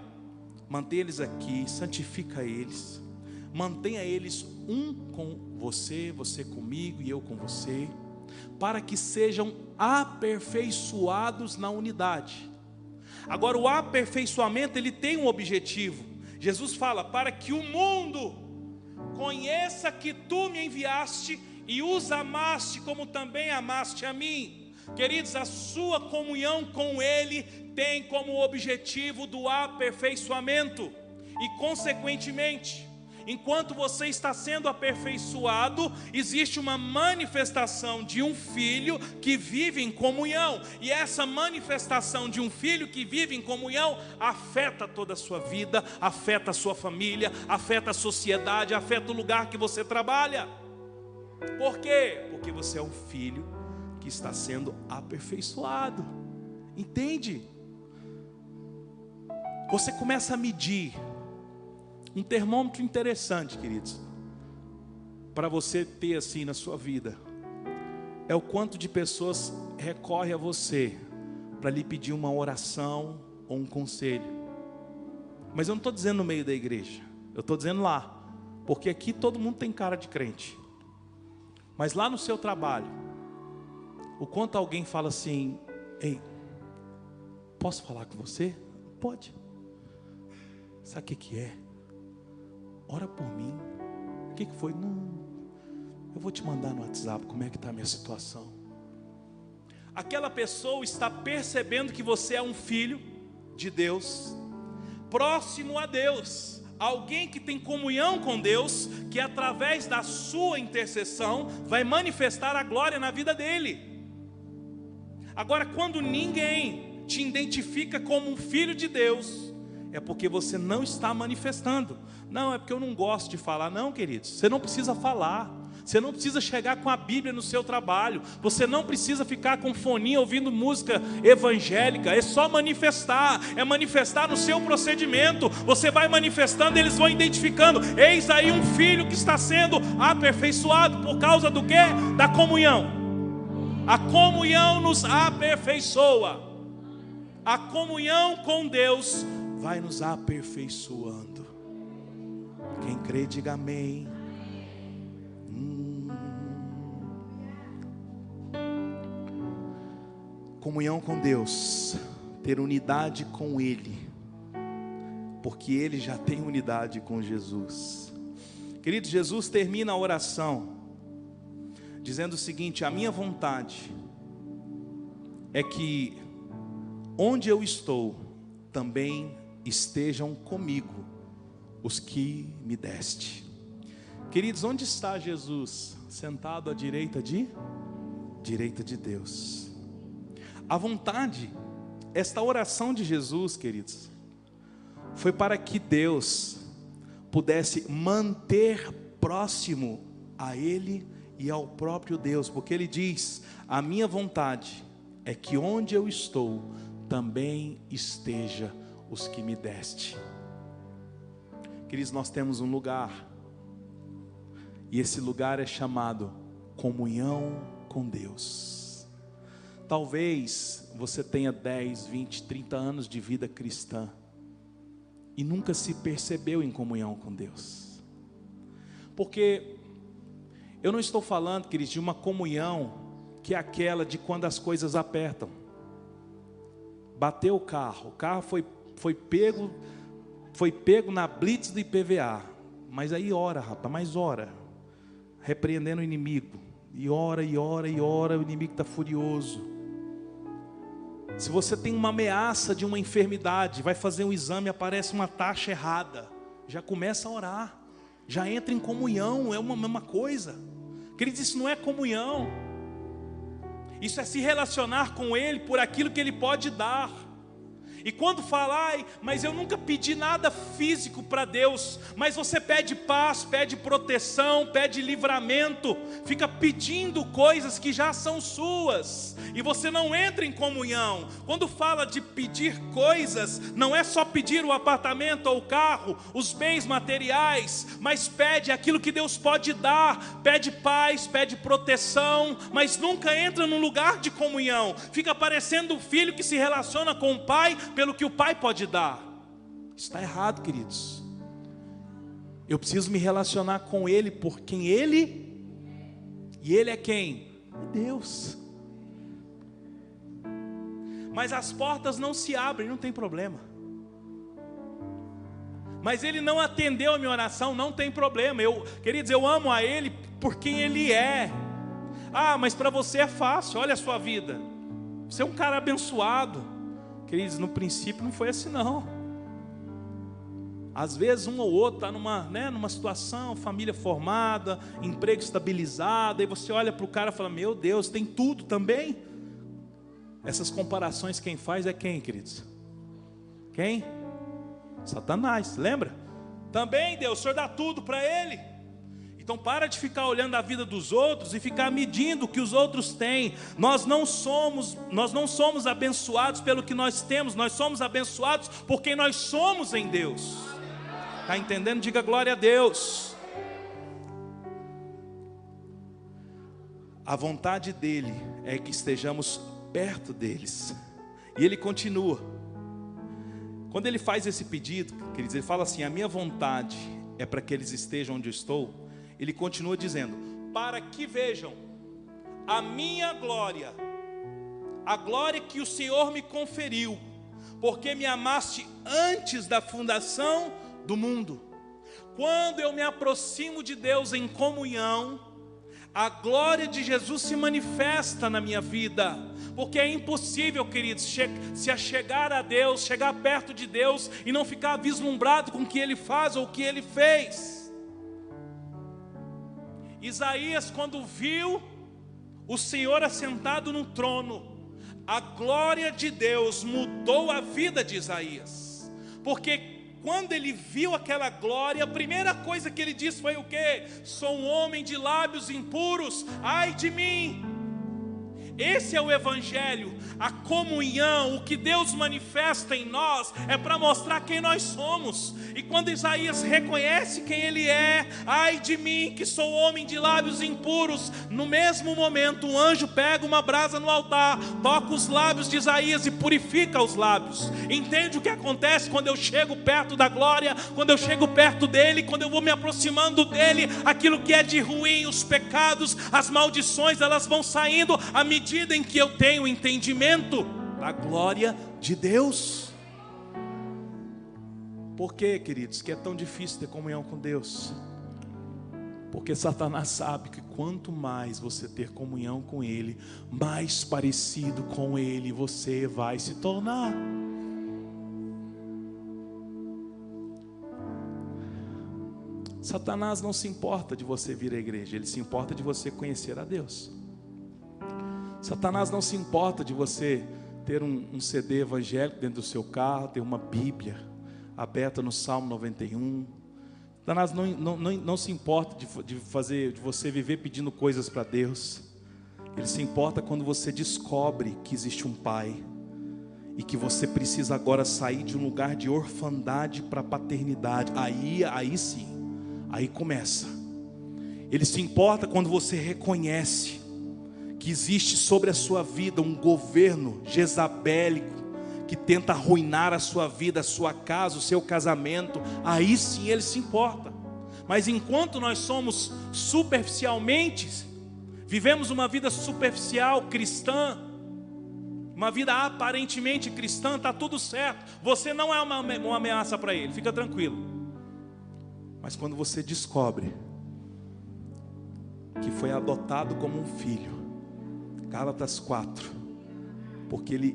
[SPEAKER 1] mantenha eles aqui, santifica eles, mantenha eles um com você, você comigo e eu com você, para que sejam aperfeiçoados na unidade. Agora, o aperfeiçoamento ele tem um objetivo. Jesus fala: para que o mundo conheça que tu me enviaste e os amaste como também amaste a mim. Queridos, a sua comunhão com Ele tem como objetivo do aperfeiçoamento, e consequentemente, enquanto você está sendo aperfeiçoado, existe uma manifestação de um filho que vive em comunhão, e essa manifestação de um filho que vive em comunhão afeta toda a sua vida, afeta a sua família, afeta a sociedade, afeta o lugar que você trabalha. Por quê? Porque você é um filho que está sendo aperfeiçoado. Entende? Você começa a medir um termômetro interessante, queridos, para você ter assim na sua vida. É o quanto de pessoas recorre a você para lhe pedir uma oração ou um conselho. Mas eu não estou dizendo no meio da igreja, eu estou dizendo lá, porque aqui todo mundo tem cara de crente. Mas lá no seu trabalho, o quanto alguém fala assim: Ei, posso falar com você? Pode. Sabe o que, que é? Ora por mim. O que, que foi? Não. Eu vou te mandar no WhatsApp como é que está a minha situação. Aquela pessoa está percebendo que você é um filho de Deus, próximo a Deus, alguém que tem comunhão com Deus, que através da sua intercessão vai manifestar a glória na vida dele. Agora, quando ninguém te identifica como um filho de Deus, é porque você não está manifestando. Não, é porque eu não gosto de falar. Não, queridos, você não precisa falar. Você não precisa chegar com a Bíblia no seu trabalho. Você não precisa ficar com foninho ouvindo música evangélica. É só manifestar. É manifestar no seu procedimento. Você vai manifestando, eles vão identificando. Eis aí um filho que está sendo aperfeiçoado por causa do quê? Da comunhão. A comunhão nos aperfeiçoa. A comunhão com Deus vai nos aperfeiçoando. Quem crê, diga amém. Hum. Comunhão com Deus, ter unidade com Ele, porque Ele já tem unidade com Jesus. Querido, Jesus termina a oração dizendo o seguinte: a minha vontade é que onde eu estou também estejam comigo os que me deste. Queridos, onde está Jesus? Sentado à direita de direita de Deus. A vontade, esta oração de Jesus, queridos, foi para que Deus pudesse manter próximo a ele e ao próprio Deus, porque ele diz: A minha vontade é que onde eu estou também esteja os que me deste. Queridos, nós temos um lugar, e esse lugar é chamado comunhão com Deus. Talvez você tenha 10, 20, 30 anos de vida cristã e nunca se percebeu em comunhão com Deus. Porque eu não estou falando, queridos, de uma comunhão que é aquela de quando as coisas apertam. Bateu o carro, o carro foi, foi pego, foi pego na blitz do IPVA. Mas aí ora, rapaz, mais ora. Repreendendo o inimigo. E ora, e ora, e ora, o inimigo está furioso. Se você tem uma ameaça de uma enfermidade, vai fazer um exame, aparece uma taxa errada, já começa a orar, já entra em comunhão, é uma mesma coisa. Queridos, isso não é comunhão. Isso é se relacionar com Ele por aquilo que Ele pode dar. E quando falar, mas eu nunca pedi nada físico para Deus, mas você pede paz, pede proteção, pede livramento, fica pedindo coisas que já são suas, e você não entra em comunhão. Quando fala de pedir coisas, não é só pedir o apartamento ou o carro, os bens materiais, mas pede aquilo que Deus pode dar, pede paz, pede proteção, mas nunca entra num lugar de comunhão, fica parecendo o filho que se relaciona com o pai pelo que o Pai pode dar. Está errado, queridos. Eu preciso me relacionar com Ele por quem Ele e Ele é quem? É Deus. Mas as portas não se abrem, não tem problema. Mas ele não atendeu a minha oração, não tem problema. Eu, queridos, eu amo a ele por quem ele é. Ah, mas para você é fácil, olha a sua vida. Você é um cara abençoado. Queridos, no princípio não foi assim não. Às vezes um ou outro está numa, né, numa situação, família formada, emprego estabilizado, e você olha para o cara e fala, meu Deus, tem tudo também. Essas comparações quem faz é quem, queridos? Quem? Satanás, lembra? Também Deus, o Senhor dá tudo para ele. Então para de ficar olhando a vida dos outros e ficar medindo o que os outros têm. Nós não somos, nós não somos abençoados pelo que nós temos, nós somos abençoados por quem nós somos em Deus. Está entendendo? Diga glória a Deus. A vontade dele é que estejamos perto deles. E ele continua. Quando ele faz esse pedido, queridos, ele fala assim: A minha vontade é para que eles estejam onde eu estou ele continua dizendo: Para que vejam a minha glória, a glória que o Senhor me conferiu, porque me amaste antes da fundação do mundo. Quando eu me aproximo de Deus em comunhão, a glória de Jesus se manifesta na minha vida, porque é impossível, queridos, se achegar a Deus, chegar perto de Deus e não ficar vislumbrado com o que Ele faz ou o que Ele fez. Isaías, quando viu o Senhor assentado no trono, a glória de Deus mudou a vida de Isaías, porque quando ele viu aquela glória, a primeira coisa que ele disse foi o que? Sou um homem de lábios impuros, ai de mim. Esse é o Evangelho, a comunhão, o que Deus manifesta em nós é para mostrar quem nós somos. E quando Isaías reconhece quem ele é, ai de mim que sou homem de lábios impuros, no mesmo momento um anjo pega uma brasa no altar, toca os lábios de Isaías e purifica os lábios. Entende o que acontece quando eu chego perto da glória, quando eu chego perto dele, quando eu vou me aproximando dele, aquilo que é de ruim, os pecados, as maldições, elas vão saindo à medida medida em que eu tenho entendimento da glória de Deus. Por que, queridos, que é tão difícil ter comunhão com Deus? Porque Satanás sabe que quanto mais você ter comunhão com Ele, mais parecido com Ele você vai se tornar. Satanás não se importa de você vir à igreja, ele se importa de você conhecer a Deus. Satanás não se importa de você ter um, um, CD evangélico dentro do seu carro, ter uma Bíblia aberta no Salmo 91. Satanás não, não, não, não se importa de, de, fazer, de você viver pedindo coisas para Deus. Ele se importa quando você descobre que existe um Pai e que você precisa agora sair de um lugar de orfandade para paternidade. Aí, aí sim, aí começa. Ele se importa quando você reconhece que existe sobre a sua vida um governo jezabélico que tenta arruinar a sua vida, a sua casa, o seu casamento, aí sim ele se importa. Mas enquanto nós somos superficialmente, vivemos uma vida superficial cristã, uma vida aparentemente cristã, está tudo certo. Você não é uma, uma ameaça para ele, fica tranquilo. Mas quando você descobre que foi adotado como um filho, Gálatas 4. Porque Ele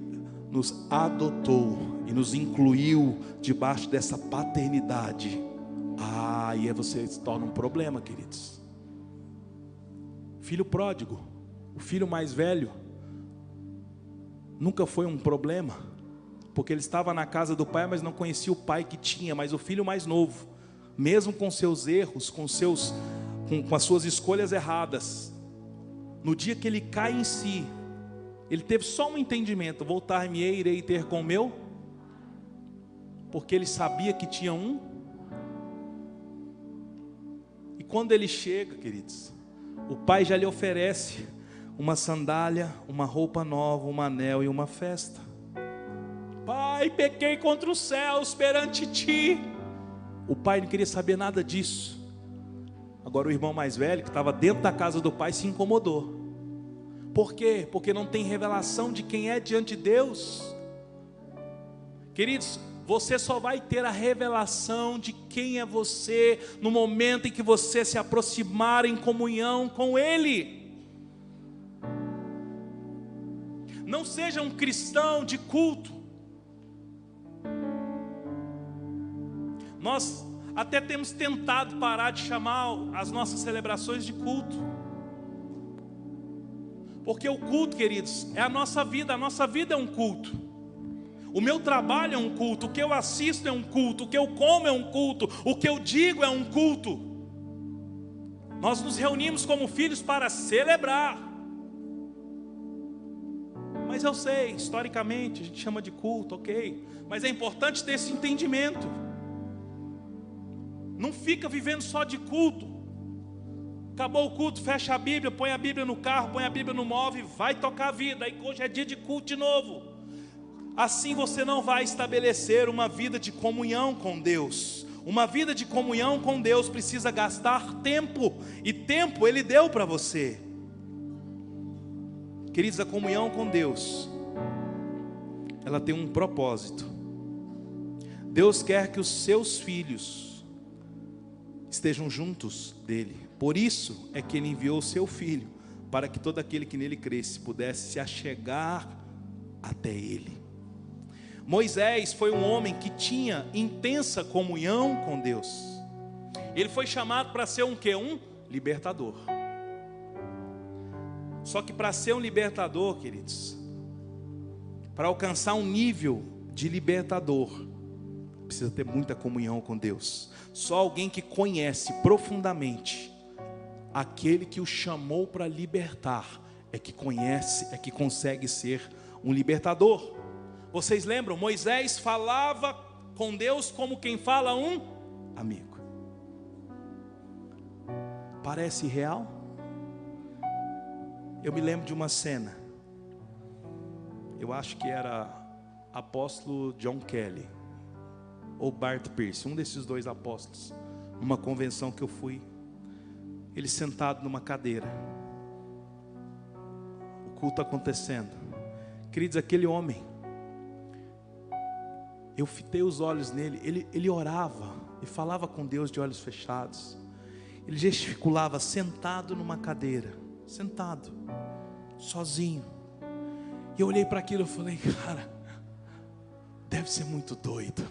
[SPEAKER 1] nos adotou e nos incluiu debaixo dessa paternidade. Ah, e aí você se torna um problema, queridos. Filho pródigo, o filho mais velho, nunca foi um problema, porque ele estava na casa do pai, mas não conhecia o pai que tinha, mas o filho mais novo, mesmo com seus erros, com, seus, com, com as suas escolhas erradas, no dia que ele cai em si, ele teve só um entendimento: voltar-me-ei, irei ter com o meu, porque ele sabia que tinha um. E quando ele chega, queridos, o pai já lhe oferece uma sandália, uma roupa nova, um anel e uma festa. Pai, pequei contra os céus perante ti. O pai não queria saber nada disso. Agora o irmão mais velho, que estava dentro da casa do pai, se incomodou. Por quê? Porque não tem revelação de quem é diante de Deus. Queridos, você só vai ter a revelação de quem é você no momento em que você se aproximar em comunhão com Ele. Não seja um cristão de culto. Nós até temos tentado parar de chamar as nossas celebrações de culto. Porque o culto, queridos, é a nossa vida, a nossa vida é um culto. O meu trabalho é um culto, o que eu assisto é um culto, o que eu como é um culto, o que eu digo é um culto. Nós nos reunimos como filhos para celebrar. Mas eu sei, historicamente, a gente chama de culto, ok. Mas é importante ter esse entendimento. Não fica vivendo só de culto. Acabou o culto, fecha a Bíblia, põe a Bíblia no carro, põe a Bíblia no móvel, vai tocar a vida. Aí hoje é dia de culto de novo. Assim você não vai estabelecer uma vida de comunhão com Deus. Uma vida de comunhão com Deus precisa gastar tempo, e tempo Ele deu para você. Queridos, a comunhão com Deus, ela tem um propósito. Deus quer que os seus filhos estejam juntos dele. Por isso é que ele enviou o seu filho, para que todo aquele que nele cresce pudesse se achegar até ele. Moisés foi um homem que tinha intensa comunhão com Deus. Ele foi chamado para ser um que? Um libertador. Só que para ser um libertador, queridos, para alcançar um nível de libertador, precisa ter muita comunhão com Deus. Só alguém que conhece profundamente aquele que o chamou para libertar é que conhece, é que consegue ser um libertador. Vocês lembram? Moisés falava com Deus como quem fala um amigo. Parece real? Eu me lembro de uma cena. Eu acho que era apóstolo John Kelly ou Bart Pierce, um desses dois apóstolos, numa convenção que eu fui. Ele sentado numa cadeira. O culto acontecendo. Queridos, aquele homem, eu fitei os olhos nele, ele, ele orava e falava com Deus de olhos fechados. Ele gesticulava sentado numa cadeira sentado, sozinho. E eu olhei para aquilo e falei, cara, deve ser muito doido.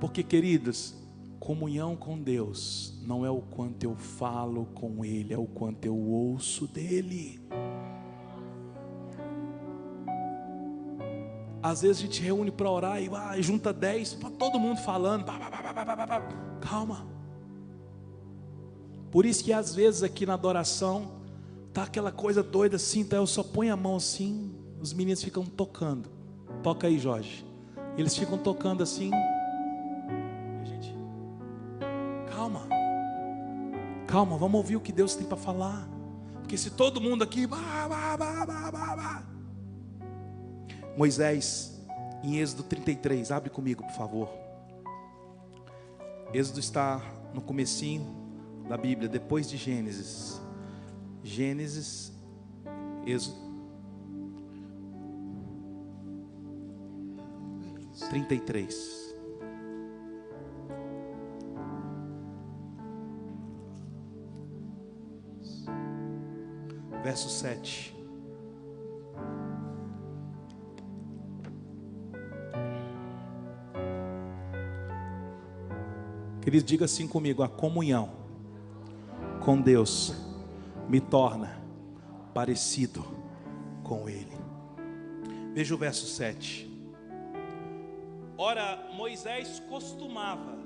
[SPEAKER 1] Porque, queridos, comunhão com Deus não é o quanto eu falo com Ele, é o quanto eu ouço dEle. Às vezes a gente reúne para orar e ah, junta dez, para todo mundo falando. Calma. Por isso que às vezes aqui na adoração tá aquela coisa doida assim, então eu só ponho a mão assim, os meninos ficam tocando. Toca aí, Jorge. Eles ficam tocando assim. Calma. Calma, vamos ouvir o que Deus tem para falar. Porque se todo mundo aqui, bah, bah, bah, Moisés, em Êxodo 33, abre comigo, por favor. Êxodo está no comecinho da Bíblia, depois de Gênesis. Gênesis, Êxodo. 33. Verso 7. Queridos, diga assim comigo: a comunhão com Deus me torna parecido com Ele. Veja o verso 7. Ora, Moisés costumava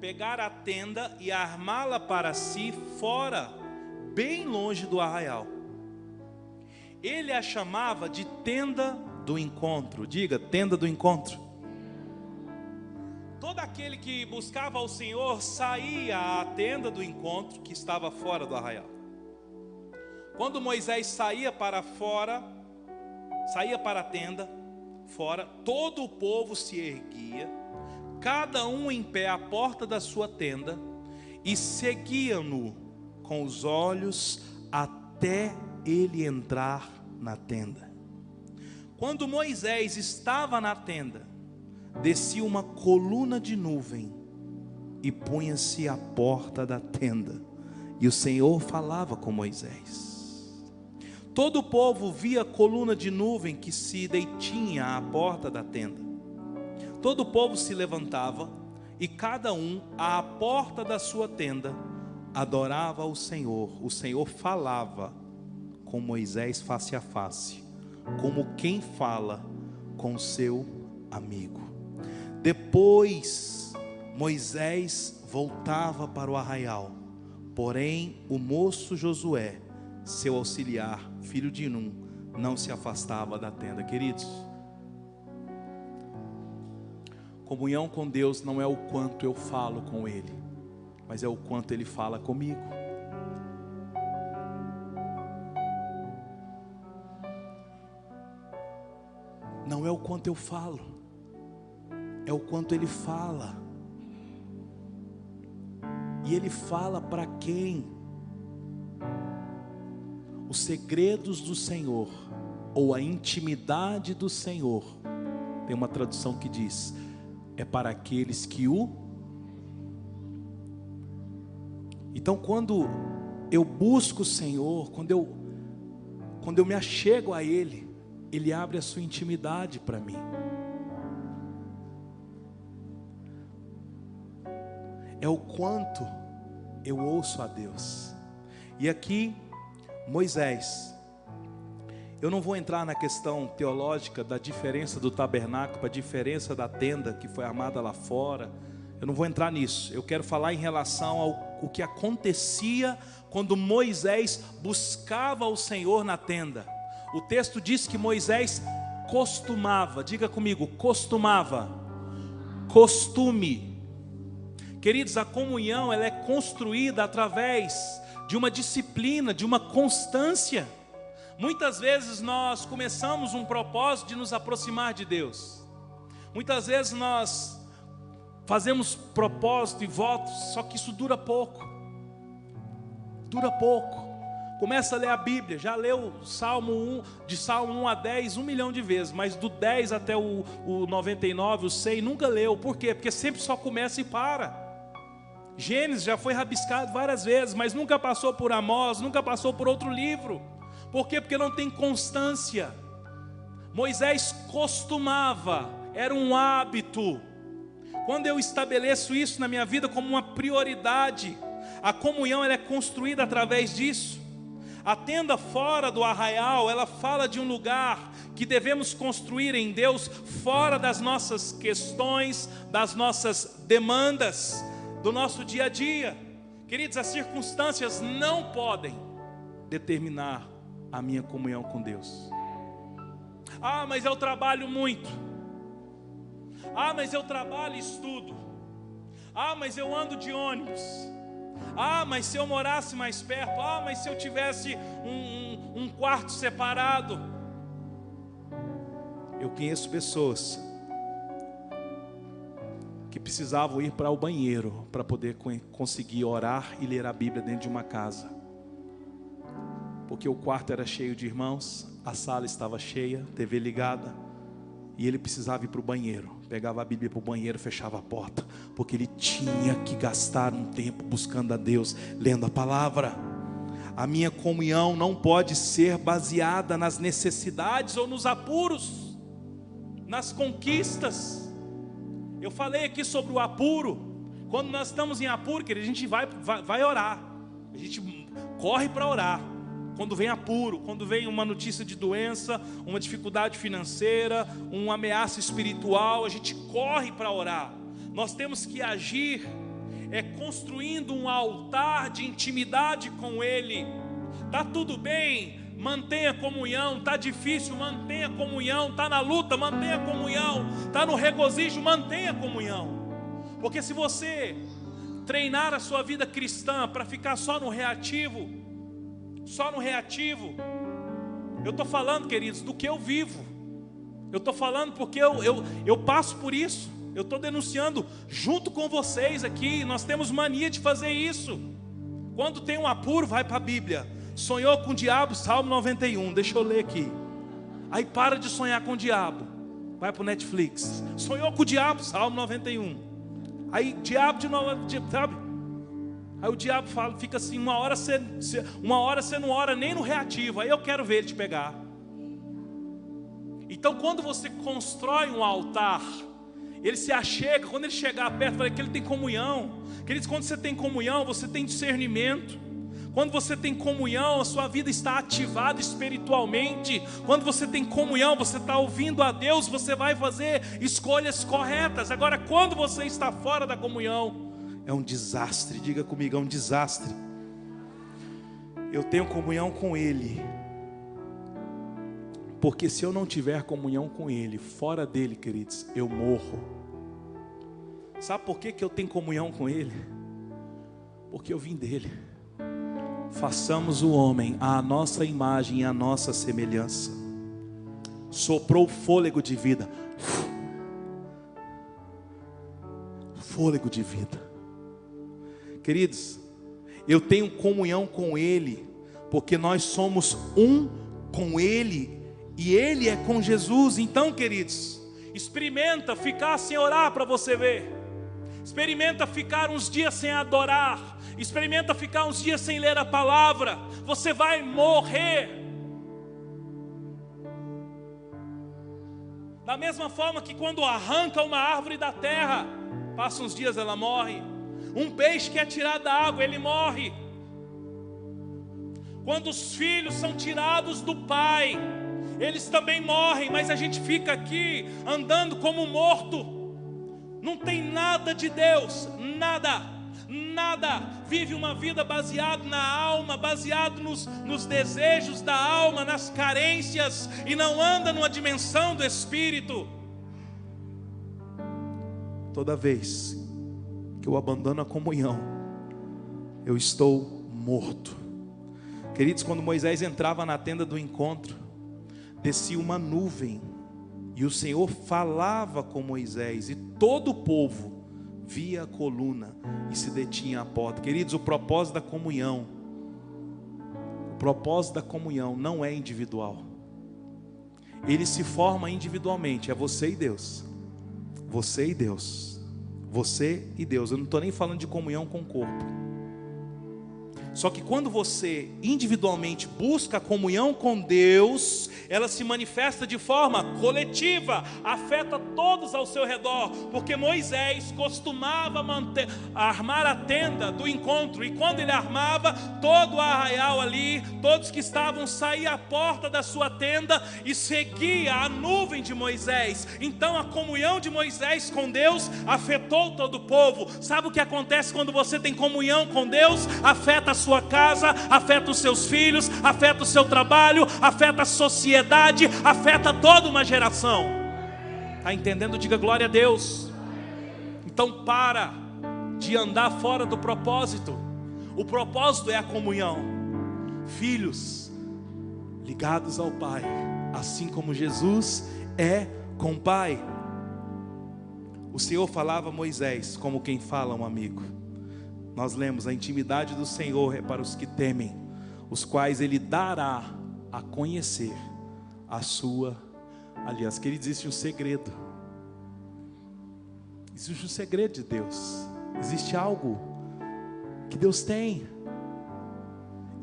[SPEAKER 1] pegar a tenda e armá-la para si fora, bem longe do arraial. Ele a chamava de tenda do encontro. Diga, tenda do encontro. Todo aquele que buscava ao Senhor saía à tenda do encontro que estava fora do arraial. Quando Moisés saía para fora, saía para a tenda, fora, todo o povo se erguia cada um em pé à porta da sua tenda, e seguiam-no com os olhos até ele entrar na tenda. Quando Moisés estava na tenda, descia uma coluna de nuvem e punha-se à porta da tenda, e o Senhor falava com Moisés. Todo o povo via a coluna de nuvem que se detinha à porta da tenda. Todo o povo se levantava e cada um à porta da sua tenda adorava o Senhor. O Senhor falava com Moisés face a face, como quem fala com seu amigo. Depois Moisés voltava para o arraial, porém o moço Josué, seu auxiliar, filho de Num, não se afastava da tenda. Queridos, Comunhão com Deus não é o quanto eu falo com Ele, mas é o quanto Ele fala comigo. Não é o quanto eu falo, é o quanto Ele fala. E Ele fala para quem? Os segredos do Senhor, ou a intimidade do Senhor. Tem uma tradução que diz: é para aqueles que o. Então, quando eu busco o Senhor, quando eu, quando eu me achego a Ele, Ele abre a sua intimidade para mim. É o quanto eu ouço a Deus. E aqui, Moisés, eu não vou entrar na questão teológica da diferença do tabernáculo para a diferença da tenda que foi armada lá fora. Eu não vou entrar nisso. Eu quero falar em relação ao o que acontecia quando Moisés buscava o Senhor na tenda. O texto diz que Moisés costumava, diga comigo, costumava. Costume. Queridos, a comunhão ela é construída através de uma disciplina, de uma constância. Muitas vezes nós começamos um propósito de nos aproximar de Deus. Muitas vezes nós fazemos propósito e votos, só que isso dura pouco. Dura pouco. Começa a ler a Bíblia, já leu Salmo 1, de Salmo 1 a 10, um milhão de vezes, mas do 10 até o, o 99, o 100, nunca leu. Por quê? Porque sempre só começa e para. Gênesis já foi rabiscado várias vezes, mas nunca passou por Amós, nunca passou por outro livro. Por quê? Porque não tem constância. Moisés costumava, era um hábito. Quando eu estabeleço isso na minha vida como uma prioridade, a comunhão ela é construída através disso. A tenda fora do arraial, ela fala de um lugar que devemos construir em Deus fora das nossas questões, das nossas demandas, do nosso dia a dia. Queridos, as circunstâncias não podem determinar a minha comunhão com Deus. Ah, mas eu trabalho muito. Ah, mas eu trabalho e estudo. Ah, mas eu ando de ônibus. Ah, mas se eu morasse mais perto. Ah, mas se eu tivesse um, um, um quarto separado. Eu conheço pessoas que precisavam ir para o banheiro para poder conseguir orar e ler a Bíblia dentro de uma casa porque o quarto era cheio de irmãos, a sala estava cheia, TV ligada, e ele precisava ir para o banheiro. Pegava a Bíblia para o banheiro, fechava a porta, porque ele tinha que gastar um tempo buscando a Deus, lendo a palavra. A minha comunhão não pode ser baseada nas necessidades ou nos apuros, nas conquistas. Eu falei aqui sobre o apuro. Quando nós estamos em apuro, querido, a gente vai, vai, vai orar. A gente corre para orar. Quando vem apuro, quando vem uma notícia de doença, uma dificuldade financeira, uma ameaça espiritual, a gente corre para orar. Nós temos que agir é construindo um altar de intimidade com Ele. Tá tudo bem, mantenha comunhão. Tá difícil, mantenha comunhão. Tá na luta, mantenha comunhão. Tá no regozijo, mantenha comunhão. Porque se você treinar a sua vida cristã para ficar só no reativo, só no reativo, eu estou falando, queridos, do que eu vivo. Eu estou falando porque eu, eu, eu passo por isso. Eu estou denunciando junto com vocês aqui. Nós temos mania de fazer isso. Quando tem um apuro, vai para a Bíblia. Sonhou com o diabo, Salmo 91. Deixa eu ler aqui. Aí para de sonhar com o diabo. Vai para o Netflix. Sonhou com o diabo, Salmo 91. Aí diabo de novo, sabe? Aí o diabo fala, fica assim, uma hora você, uma hora você não ora nem no reativo. Aí eu quero ver ele te pegar. Então quando você constrói um altar, ele se achega, quando ele chegar perto, fala que ele tem comunhão. Queridos, quando você tem comunhão, você tem discernimento. Quando você tem comunhão, a sua vida está ativada espiritualmente. Quando você tem comunhão, você está ouvindo a Deus, você vai fazer escolhas corretas. Agora, quando você está fora da comunhão, é um desastre. Diga comigo, é um desastre. Eu tenho comunhão com Ele. Porque se eu não tiver comunhão com Ele, fora dele, queridos, eu morro. Sabe por que, que eu tenho comunhão com Ele? Porque eu vim dele façamos o homem à nossa imagem e à nossa semelhança. Soprou fôlego de vida. Fôlego de vida. Queridos, eu tenho comunhão com Ele, porque nós somos um com Ele e Ele é com Jesus. Então, queridos, experimenta ficar sem orar para você ver. Experimenta ficar uns dias sem adorar. Experimenta ficar uns dias sem ler a palavra. Você vai morrer. Da mesma forma que quando arranca uma árvore da terra, passa uns dias ela morre. Um peixe que é tirado da água, ele morre. Quando os filhos são tirados do pai, eles também morrem, mas a gente fica aqui andando como morto não tem nada de Deus, nada, nada. Vive uma vida baseado na alma, baseado nos, nos desejos da alma, nas carências, e não anda numa dimensão do espírito. Toda vez que eu abandono a comunhão, eu estou morto. Queridos, quando Moisés entrava na tenda do encontro, descia uma nuvem e o Senhor falava com Moisés, e todo o povo via a coluna e se detinha à porta. Queridos, o propósito da comunhão, o propósito da comunhão não é individual. Ele se forma individualmente, é você e Deus. Você e Deus. Você e Deus. Eu não estou nem falando de comunhão com o corpo. Só que quando você individualmente busca a comunhão com Deus, ela se manifesta de forma coletiva, afeta todos ao seu redor, porque Moisés costumava manter, armar a tenda do encontro, e quando ele armava, todo o arraial ali, todos que estavam, saía à porta da sua tenda e seguia a nuvem de Moisés. Então a comunhão de Moisés com Deus afetou todo o povo. Sabe o que acontece quando você tem comunhão com Deus? Afeta a sua casa, afeta os seus filhos, afeta o seu trabalho, afeta a sociedade, afeta toda uma geração. Está entendendo? Diga glória a Deus. Então para de andar fora do propósito. O propósito é a comunhão. Filhos ligados ao Pai, assim como Jesus é com o Pai. O Senhor falava a Moisés como quem fala a um amigo. Nós lemos: a intimidade do Senhor é para os que temem, os quais Ele dará a conhecer a sua aliança. Queridos, existe um segredo. Existe um segredo de Deus. Existe algo que Deus tem.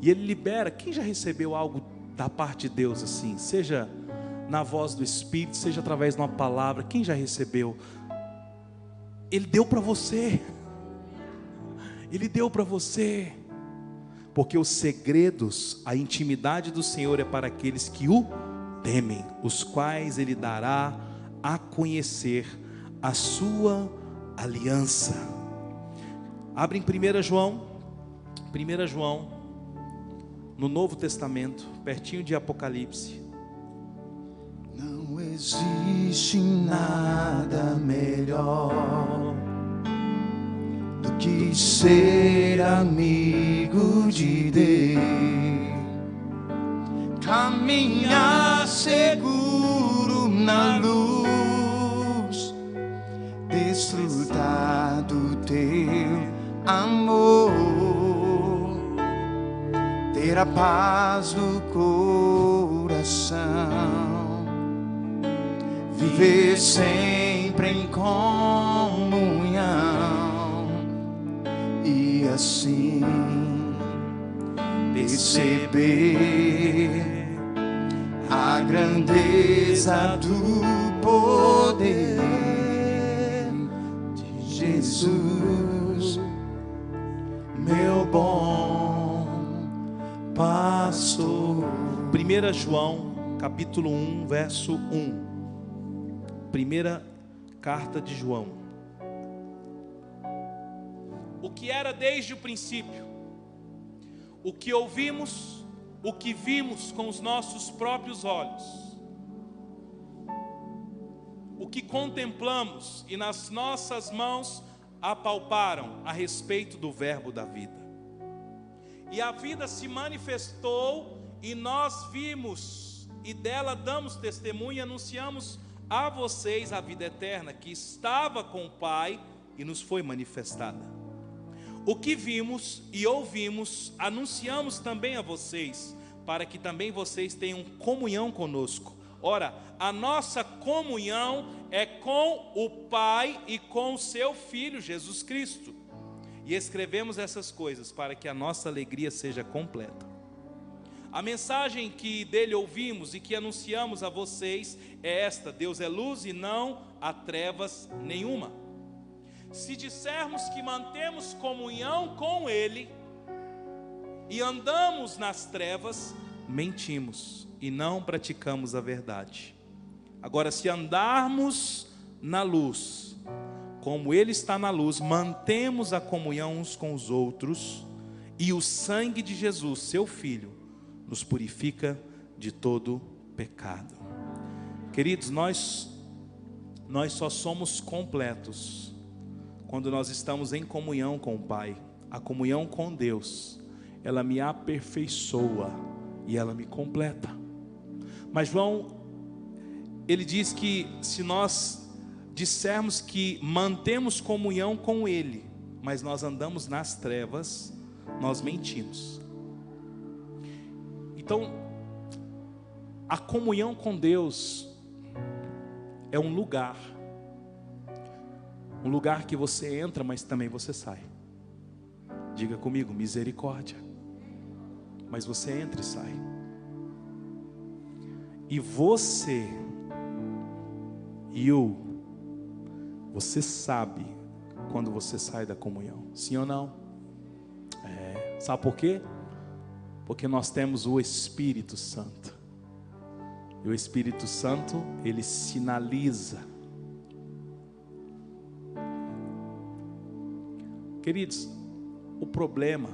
[SPEAKER 1] E Ele libera. Quem já recebeu algo da parte de Deus assim? Seja na voz do Espírito, seja através de uma palavra. Quem já recebeu? Ele deu para você. Ele deu para você. Porque os segredos, a intimidade do Senhor é para aqueles que o temem, os quais Ele dará a conhecer a sua aliança. Abre em 1 João, 1 João, no Novo Testamento, pertinho de Apocalipse.
[SPEAKER 2] Não existe nada melhor que ser amigo de Deus, caminhar seguro na luz, desfrutar do teu amor, ter a paz do coração, viver sempre em comunhão assim perceber a grandeza do poder de Jesus, meu bom pastor.
[SPEAKER 1] 1 João, capítulo 1, verso 1. Primeira carta de João. O que era desde o princípio, o que ouvimos, o que vimos com os nossos próprios olhos, o que contemplamos e nas nossas mãos apalparam a respeito do Verbo da vida. E a vida se manifestou e nós vimos e dela damos testemunho e anunciamos a vocês a vida eterna que estava com o Pai e nos foi manifestada. O que vimos e ouvimos, anunciamos também a vocês, para que também vocês tenham comunhão conosco. Ora, a nossa comunhão é com o Pai e com o seu Filho Jesus Cristo. E escrevemos essas coisas para que a nossa alegria seja completa. A mensagem que dele ouvimos e que anunciamos a vocês é esta: Deus é luz e não há trevas nenhuma. Se dissermos que mantemos comunhão com Ele e andamos nas trevas, mentimos e não praticamos a verdade. Agora, se andarmos na luz, como Ele está na luz, mantemos a comunhão uns com os outros, e o sangue de Jesus, seu Filho, nos purifica de todo pecado. Queridos, nós nós só somos completos quando nós estamos em comunhão com o Pai. A comunhão com Deus, ela me aperfeiçoa e ela me completa. Mas João, ele diz que se nós dissermos que mantemos comunhão com Ele, mas nós andamos nas trevas, nós mentimos. Então, a comunhão com Deus é um lugar, um lugar que você entra, mas também você sai. Diga comigo, misericórdia. Mas você entra e sai. E você, eu, você sabe quando você sai da comunhão, sim ou não? É, sabe por quê? Porque nós temos o Espírito Santo. E o Espírito Santo, ele sinaliza. Queridos, o problema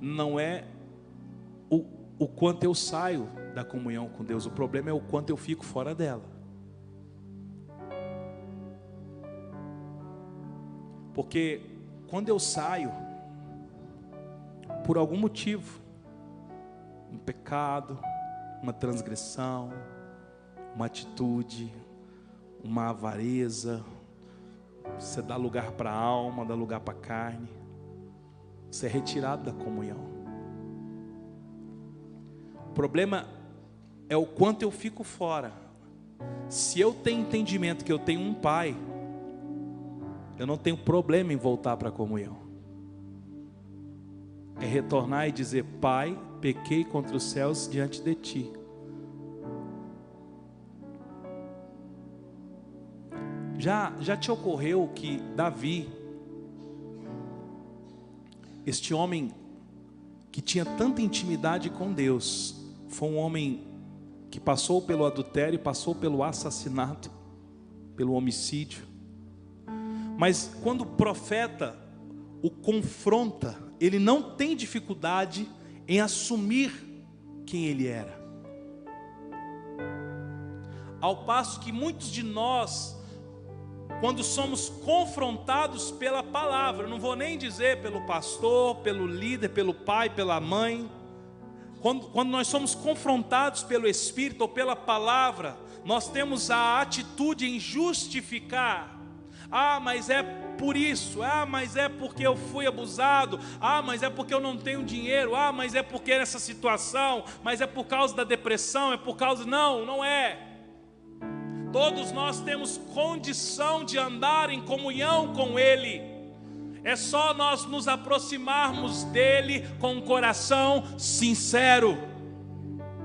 [SPEAKER 1] não é o, o quanto eu saio da comunhão com Deus, o problema é o quanto eu fico fora dela. Porque quando eu saio, por algum motivo, um pecado, uma transgressão, uma atitude, uma avareza, você dá lugar para a alma, dá lugar para a carne, você é retirado da comunhão. O problema é o quanto eu fico fora. Se eu tenho entendimento que eu tenho um pai, eu não tenho problema em voltar para a comunhão é retornar e dizer: Pai, pequei contra os céus diante de ti. Já, já te ocorreu que Davi, Este homem que tinha tanta intimidade com Deus, foi um homem que passou pelo adultério, passou pelo assassinato, pelo homicídio. Mas quando o profeta o confronta, ele não tem dificuldade em assumir quem ele era. Ao passo que muitos de nós, quando somos confrontados pela palavra, não vou nem dizer pelo pastor, pelo líder, pelo pai, pela mãe, quando, quando nós somos confrontados pelo Espírito ou pela palavra, nós temos a atitude em justificar. Ah, mas é por isso. Ah, mas é porque eu fui abusado. Ah, mas é porque eu não tenho dinheiro. Ah, mas é porque essa situação. Mas é por causa da depressão. É por causa. Não, não é. Todos nós temos condição de andar em comunhão com Ele. É só nós nos aproximarmos dele com um coração sincero.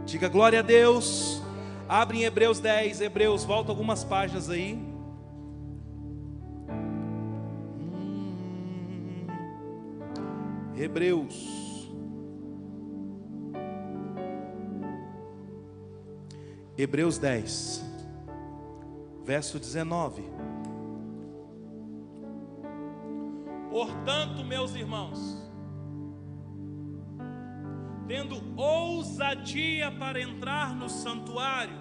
[SPEAKER 1] Diga glória a Deus. Abre em Hebreus 10, Hebreus, volta algumas páginas aí. Hebreus. Hebreus 10, verso 19. Portanto, meus irmãos, tendo ousadia para entrar no santuário,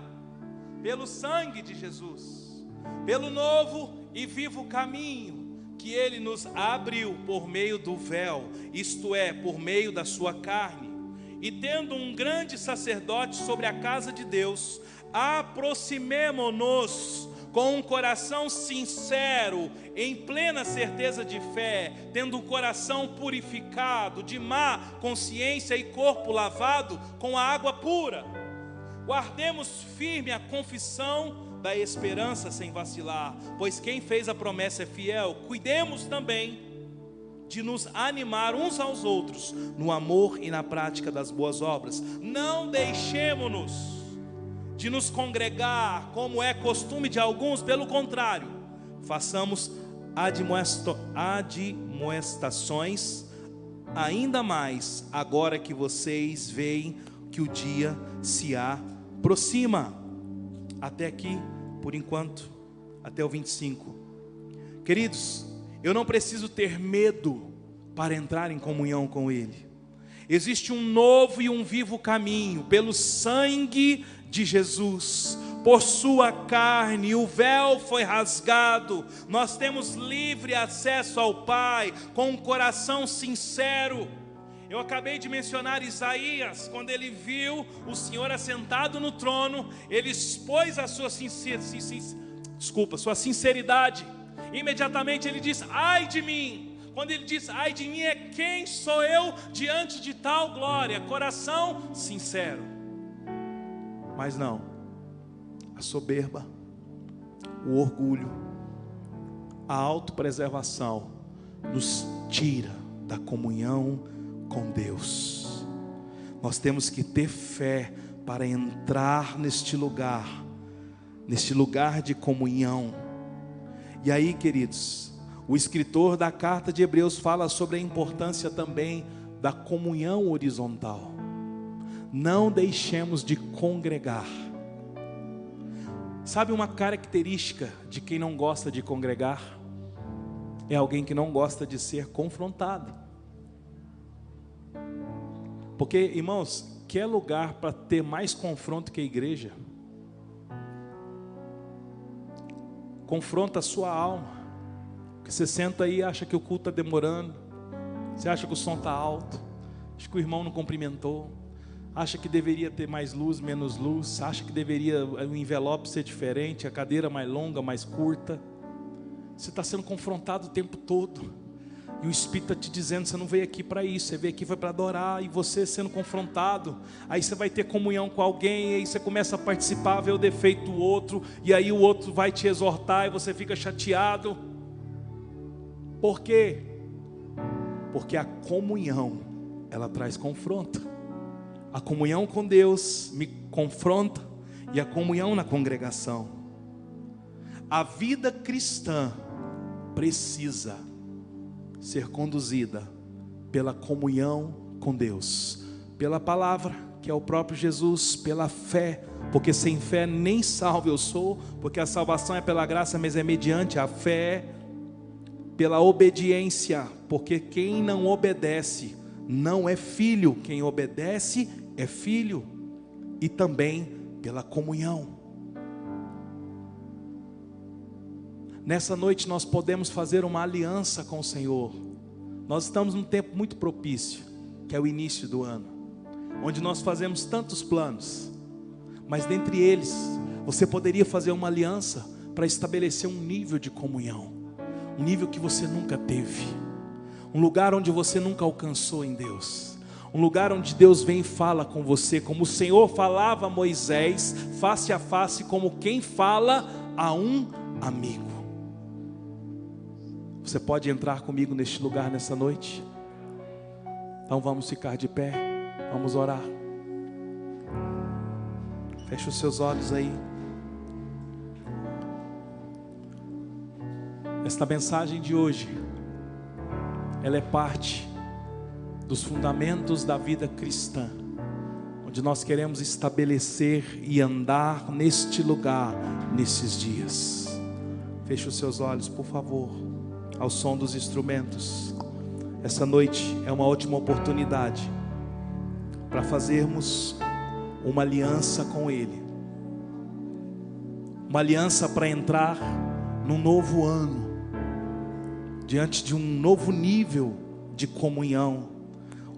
[SPEAKER 1] pelo sangue de Jesus, pelo novo e vivo caminho, que ele nos abriu por meio do véu, isto é, por meio da sua carne. E tendo um grande sacerdote sobre a casa de Deus, aproximemo-nos com um coração sincero, em plena certeza de fé, tendo o coração purificado de má consciência e corpo lavado com a água pura. Guardemos firme a confissão da esperança sem vacilar, pois quem fez a promessa é fiel. Cuidemos também de nos animar uns aos outros no amor e na prática das boas obras. Não deixemos-nos de nos congregar, como é costume de alguns, pelo contrário, façamos admoestações ainda mais agora que vocês veem que o dia se aproxima. Até aqui, por enquanto, até o 25. Queridos, eu não preciso ter medo para entrar em comunhão com Ele. Existe um novo e um vivo caminho, pelo sangue de Jesus, por sua carne, o véu foi rasgado, nós temos livre acesso ao Pai, com um coração sincero eu acabei de mencionar Isaías, quando ele viu o Senhor assentado no trono, ele expôs a sua sinceridade, desculpa, sua sinceridade. Imediatamente ele diz: "Ai de mim". Quando ele diz: "Ai de mim", é quem sou eu diante de tal glória? Coração sincero. Mas não. A soberba, o orgulho, a autopreservação nos tira da comunhão com Deus. Nós temos que ter fé para entrar neste lugar, neste lugar de comunhão. E aí, queridos, o escritor da carta de Hebreus fala sobre a importância também da comunhão horizontal. Não deixemos de congregar. Sabe uma característica de quem não gosta de congregar? É alguém que não gosta de ser confrontado. Porque, irmãos, quer lugar para ter mais confronto que a igreja? Confronta a sua alma. Porque você senta aí e acha que o culto está demorando. Você acha que o som está alto. Acha que o irmão não cumprimentou. Acha que deveria ter mais luz, menos luz. Acha que deveria o envelope ser diferente, a cadeira mais longa, mais curta. Você está sendo confrontado o tempo todo. E o Espírito está te dizendo: você não veio aqui para isso, você veio aqui foi para adorar, e você sendo confrontado, aí você vai ter comunhão com alguém, e aí você começa a participar, ver o defeito do outro, e aí o outro vai te exortar e você fica chateado. Por quê? Porque a comunhão, ela traz confronto. A comunhão com Deus me confronta, e a comunhão na congregação. A vida cristã precisa ser conduzida pela comunhão com Deus, pela palavra, que é o próprio Jesus, pela fé, porque sem fé nem salvo eu sou, porque a salvação é pela graça, mas é mediante a fé, pela obediência, porque quem não obedece não é filho, quem obedece é filho, e também pela comunhão. Nessa noite nós podemos fazer uma aliança com o Senhor. Nós estamos num tempo muito propício, que é o início do ano, onde nós fazemos tantos planos, mas dentre eles, você poderia fazer uma aliança para estabelecer um nível de comunhão, um nível que você nunca teve, um lugar onde você nunca alcançou em Deus. Um lugar onde Deus vem e fala com você, como o Senhor falava a Moisés, face a face, como quem fala a um amigo. Você pode entrar comigo neste lugar nessa noite? Então vamos ficar de pé, vamos orar. Feche os seus olhos aí. Esta mensagem de hoje, ela é parte dos fundamentos da vida cristã, onde nós queremos estabelecer e andar neste lugar, nesses dias. Feche os seus olhos, por favor ao som dos instrumentos. Essa noite é uma ótima oportunidade para fazermos uma aliança com Ele, uma aliança para entrar num novo ano, diante de um novo nível de comunhão,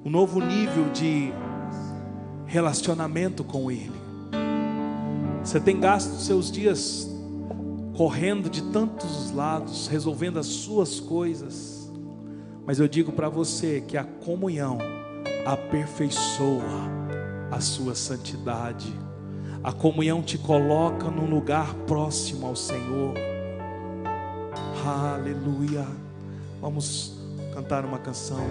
[SPEAKER 1] um novo nível de relacionamento com Ele. Você tem gasto seus dias correndo de tantos lados, resolvendo as suas coisas. Mas eu digo para você que a comunhão aperfeiçoa a sua santidade. A comunhão te coloca num lugar próximo ao Senhor. Aleluia. Vamos cantar uma canção.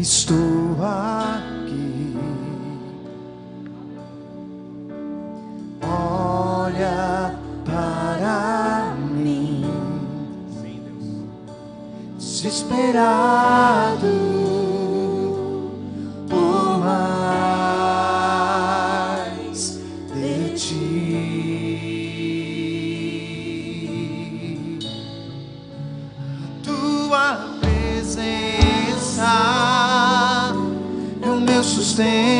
[SPEAKER 2] Estou aqui. Olha para mim, desesperado o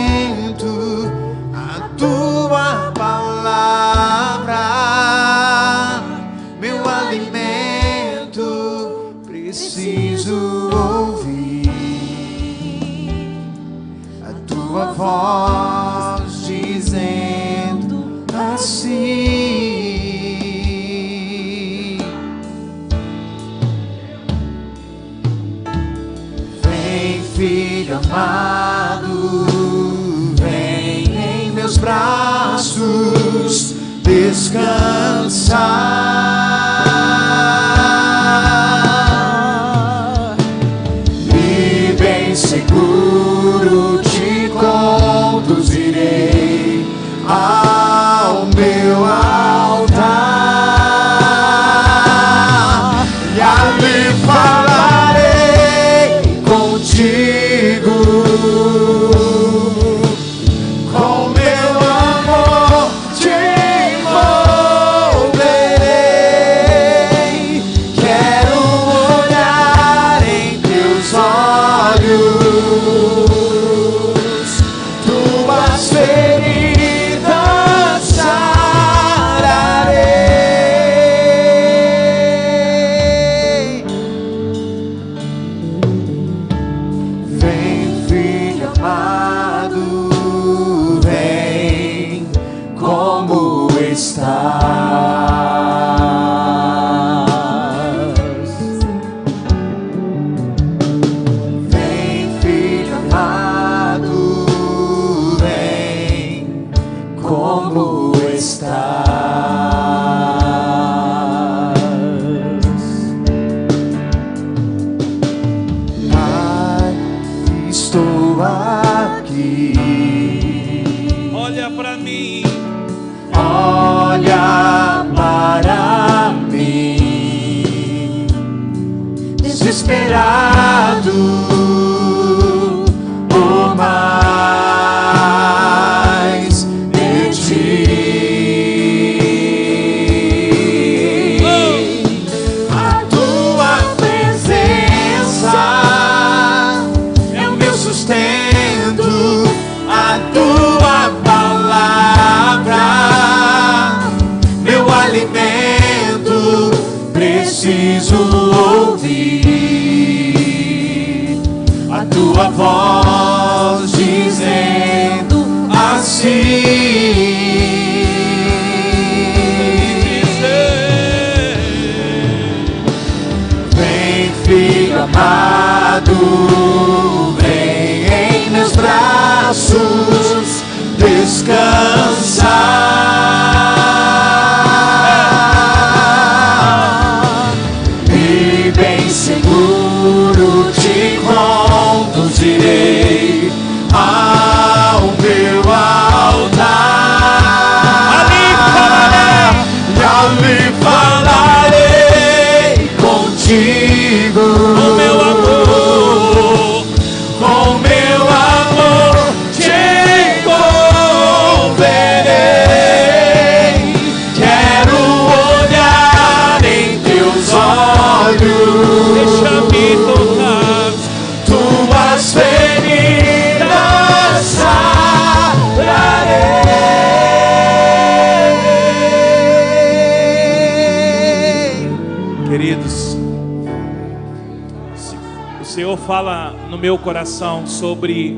[SPEAKER 2] meu
[SPEAKER 1] coração sobre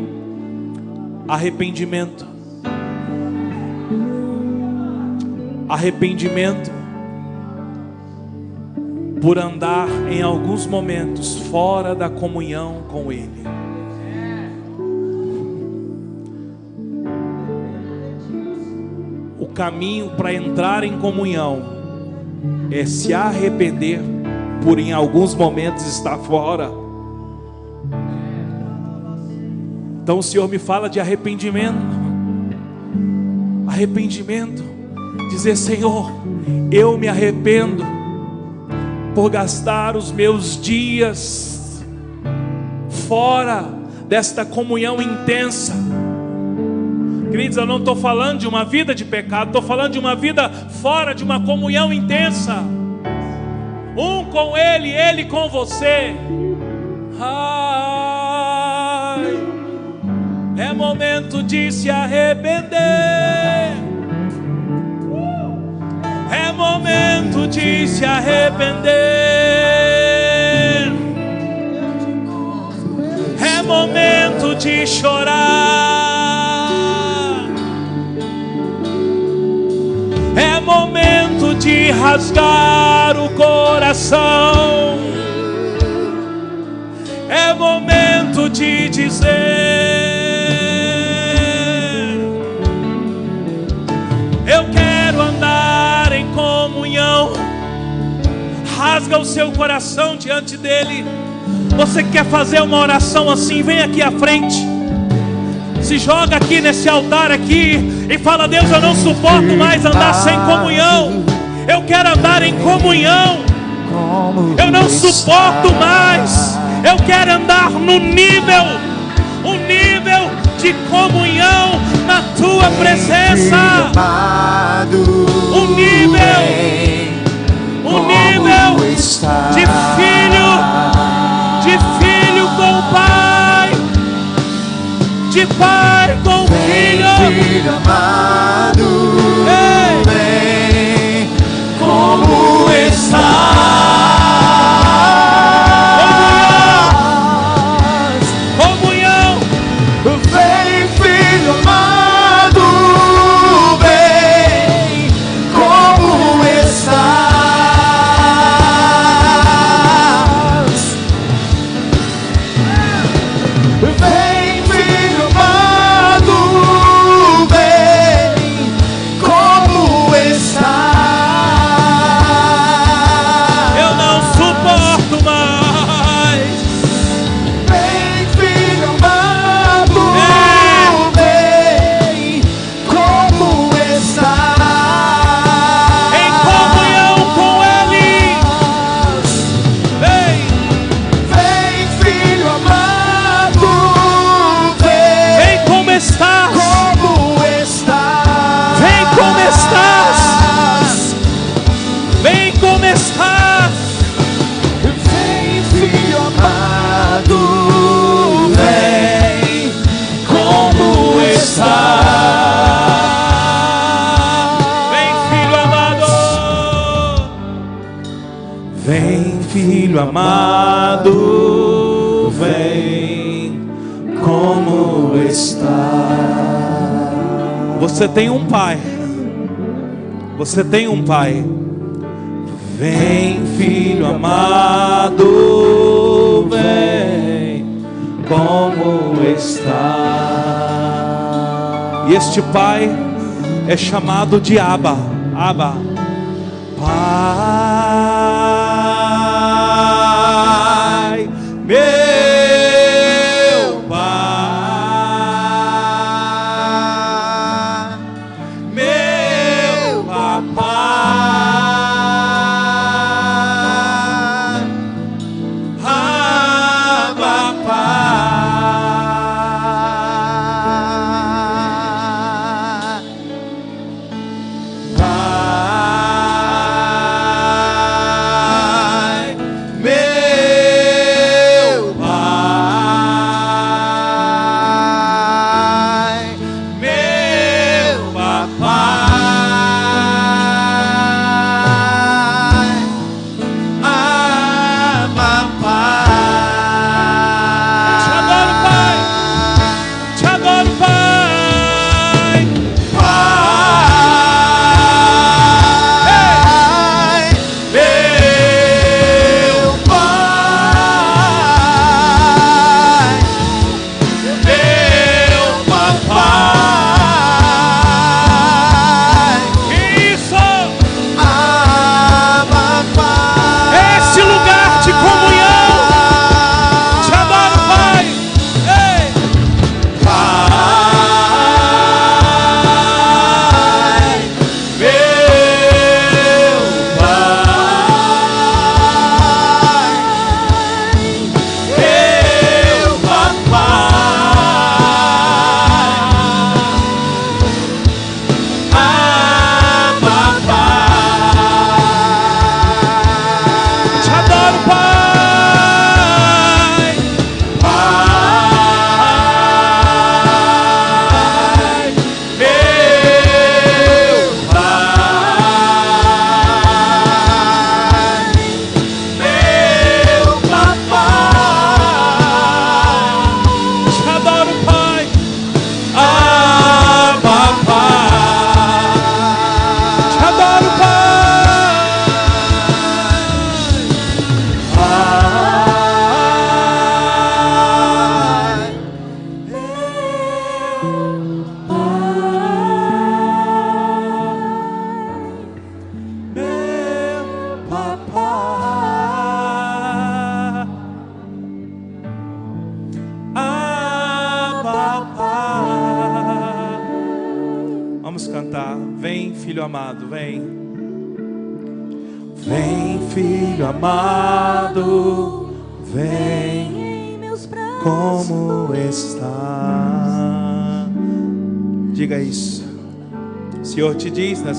[SPEAKER 1] arrependimento. Arrependimento por andar em alguns momentos fora da comunhão com Ele. O caminho para entrar em comunhão é se arrepender por em alguns momentos estar fora. Então o Senhor me fala de arrependimento. Arrependimento. Dizer, Senhor, eu me arrependo por gastar os meus dias fora desta comunhão intensa. Queridos, eu não estou falando de uma vida de pecado, estou falando de uma vida fora de uma comunhão intensa. Um com Ele, Ele com você. Ai, é momento de se arrepender. É momento de se arrepender. É momento de chorar. É momento de rasgar o coração. É momento de dizer: Rasga o seu coração diante dele. Você quer fazer uma oração assim? Vem aqui à frente. Se joga aqui nesse altar aqui e fala: Deus, eu não suporto mais andar sem comunhão. Eu quero andar em comunhão. Eu não suporto mais. Eu quero andar no nível, um nível de comunhão na tua presença. Um nível,
[SPEAKER 2] como
[SPEAKER 1] nível
[SPEAKER 2] está.
[SPEAKER 1] de filho, de filho com pai, de pai com
[SPEAKER 2] Vem,
[SPEAKER 1] filho.
[SPEAKER 2] filho amado,
[SPEAKER 1] Ei.
[SPEAKER 2] vem, como estás.
[SPEAKER 1] Você tem um pai. Você tem um pai. Vem, filho amado, vem. Como está? E este pai é chamado de Abba. Abba.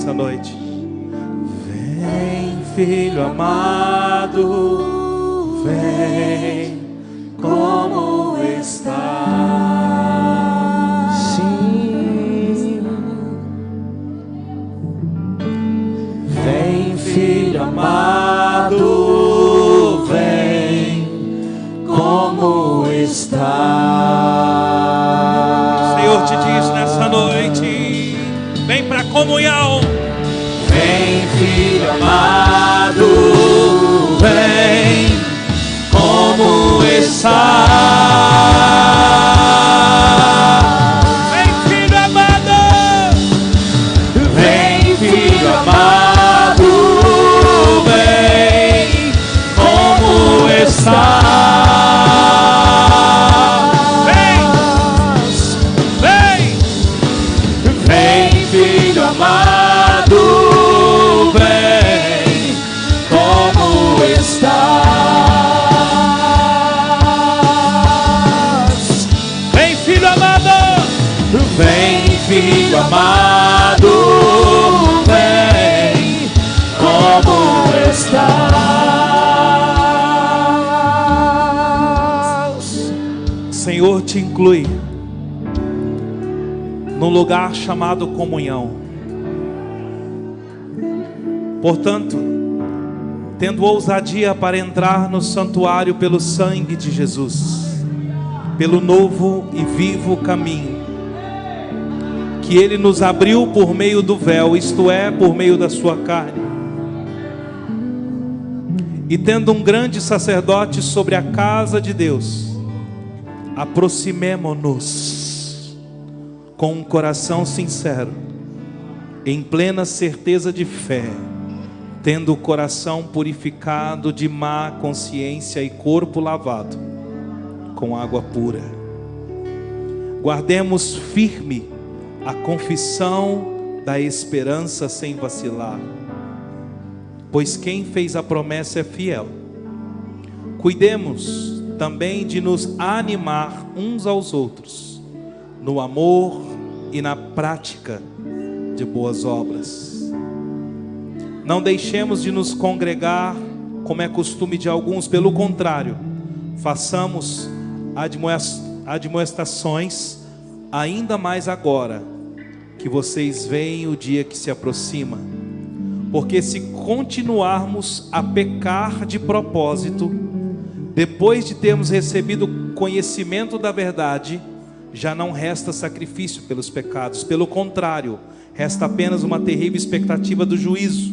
[SPEAKER 1] essa noite. vem como está. chamado comunhão. Portanto, tendo ousadia para entrar no santuário pelo sangue de Jesus, pelo novo e vivo caminho que ele nos abriu por meio do véu, isto é, por meio da sua carne. E tendo um grande sacerdote sobre a casa de Deus, aproximemo-nos com um coração sincero, em plena certeza de fé, tendo o coração purificado de má consciência e corpo lavado com água pura. Guardemos firme a confissão da esperança sem vacilar. Pois quem fez a promessa é fiel. Cuidemos também de nos animar uns aos outros, no amor e na prática de boas obras. Não deixemos de nos congregar, como é costume de alguns, pelo contrário, façamos admoestações, ainda mais agora que vocês veem o dia que se aproxima. Porque se continuarmos a pecar de propósito, depois de termos recebido conhecimento da verdade, já não resta sacrifício pelos pecados, pelo contrário, resta apenas uma terrível expectativa do juízo.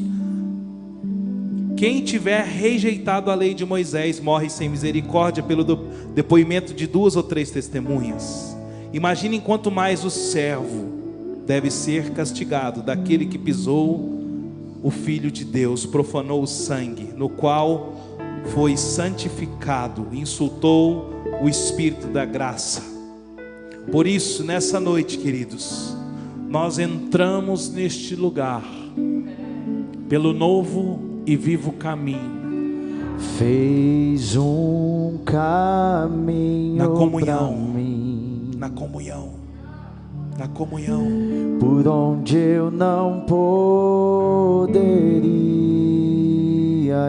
[SPEAKER 1] Quem tiver rejeitado a lei de Moisés morre sem misericórdia pelo depoimento de duas ou três testemunhas. Imagine quanto mais o servo deve ser castigado daquele que pisou o Filho de Deus, profanou o sangue, no qual foi santificado, insultou o Espírito da graça. Por isso, nessa noite, queridos, nós entramos neste lugar, pelo novo e vivo caminho.
[SPEAKER 2] Fez um caminho
[SPEAKER 1] na comunhão, na comunhão na comunhão,
[SPEAKER 2] por onde eu não poderia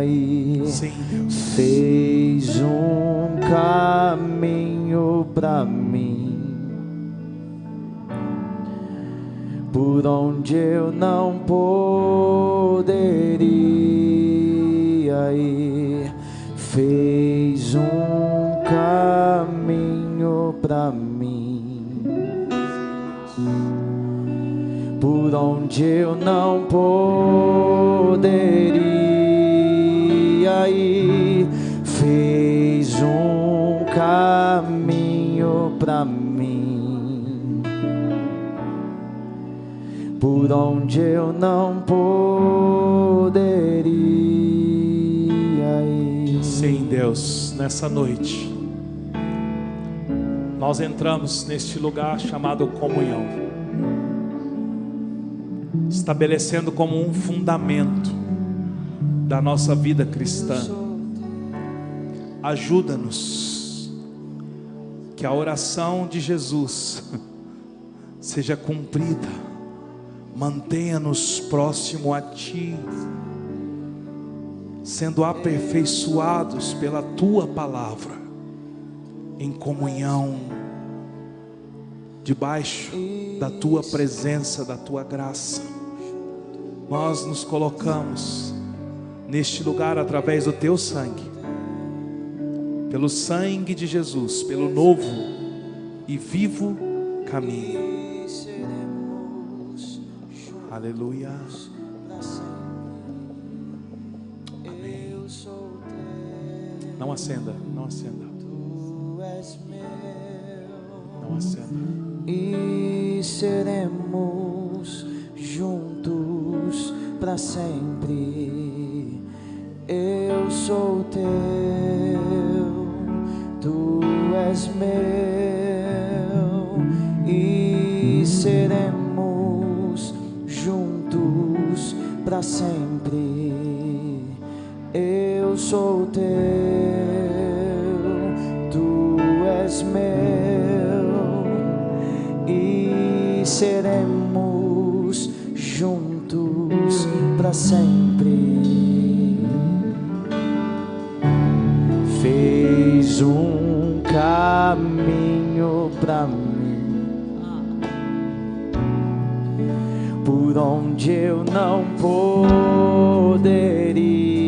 [SPEAKER 2] ir.
[SPEAKER 1] Sim, Deus.
[SPEAKER 2] Fez um caminho para mim, por onde eu não poderia ir. Fez um caminho para mim. por onde eu não poderia ir, fez um caminho para mim, por onde eu não poderia ir.
[SPEAKER 1] Sim, Deus, nessa noite. Nós entramos neste lugar chamado comunhão estabelecendo como um fundamento da nossa vida cristã. Ajuda-nos que a oração de Jesus *laughs* seja cumprida. Mantenha-nos próximo a Ti, sendo aperfeiçoados pela Tua palavra, em comunhão, debaixo da Tua presença, da Tua graça nós nos colocamos neste lugar através do teu sangue, pelo sangue de Jesus, pelo novo e vivo caminho. Aleluia. Amém. Não acenda, não acenda. Não acenda.
[SPEAKER 2] E seremos juntos para sempre. Eu sou teu, tu és meu para sempre. Eu sou teu, tu és meu e seremos para sempre. Fez um caminho para mim, por onde eu não poderia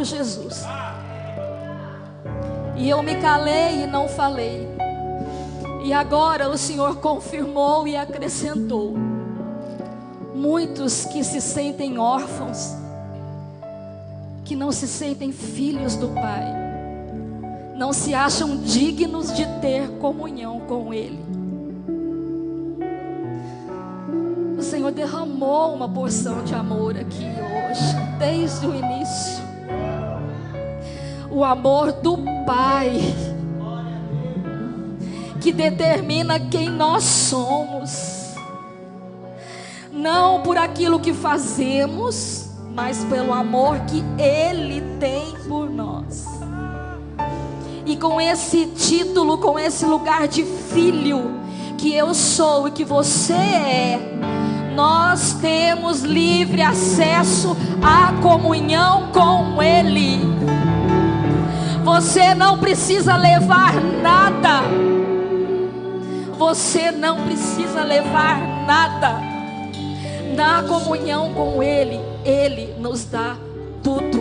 [SPEAKER 3] próprio Jesus. E eu me calei e não falei. E agora o Senhor confirmou e acrescentou. Muitos que se sentem órfãos, que não se sentem filhos do Pai, não se acham dignos de ter comunhão com Ele. O Senhor derramou uma porção de amor aqui hoje, desde o início. O amor do Pai, que determina quem nós somos, não por aquilo que fazemos, mas pelo amor que Ele tem por nós. E com esse título, com esse lugar de filho que eu sou e que você é, nós temos livre acesso à comunhão com Ele. Você não precisa levar nada. Você não precisa levar nada. Na comunhão com Ele, Ele nos dá tudo.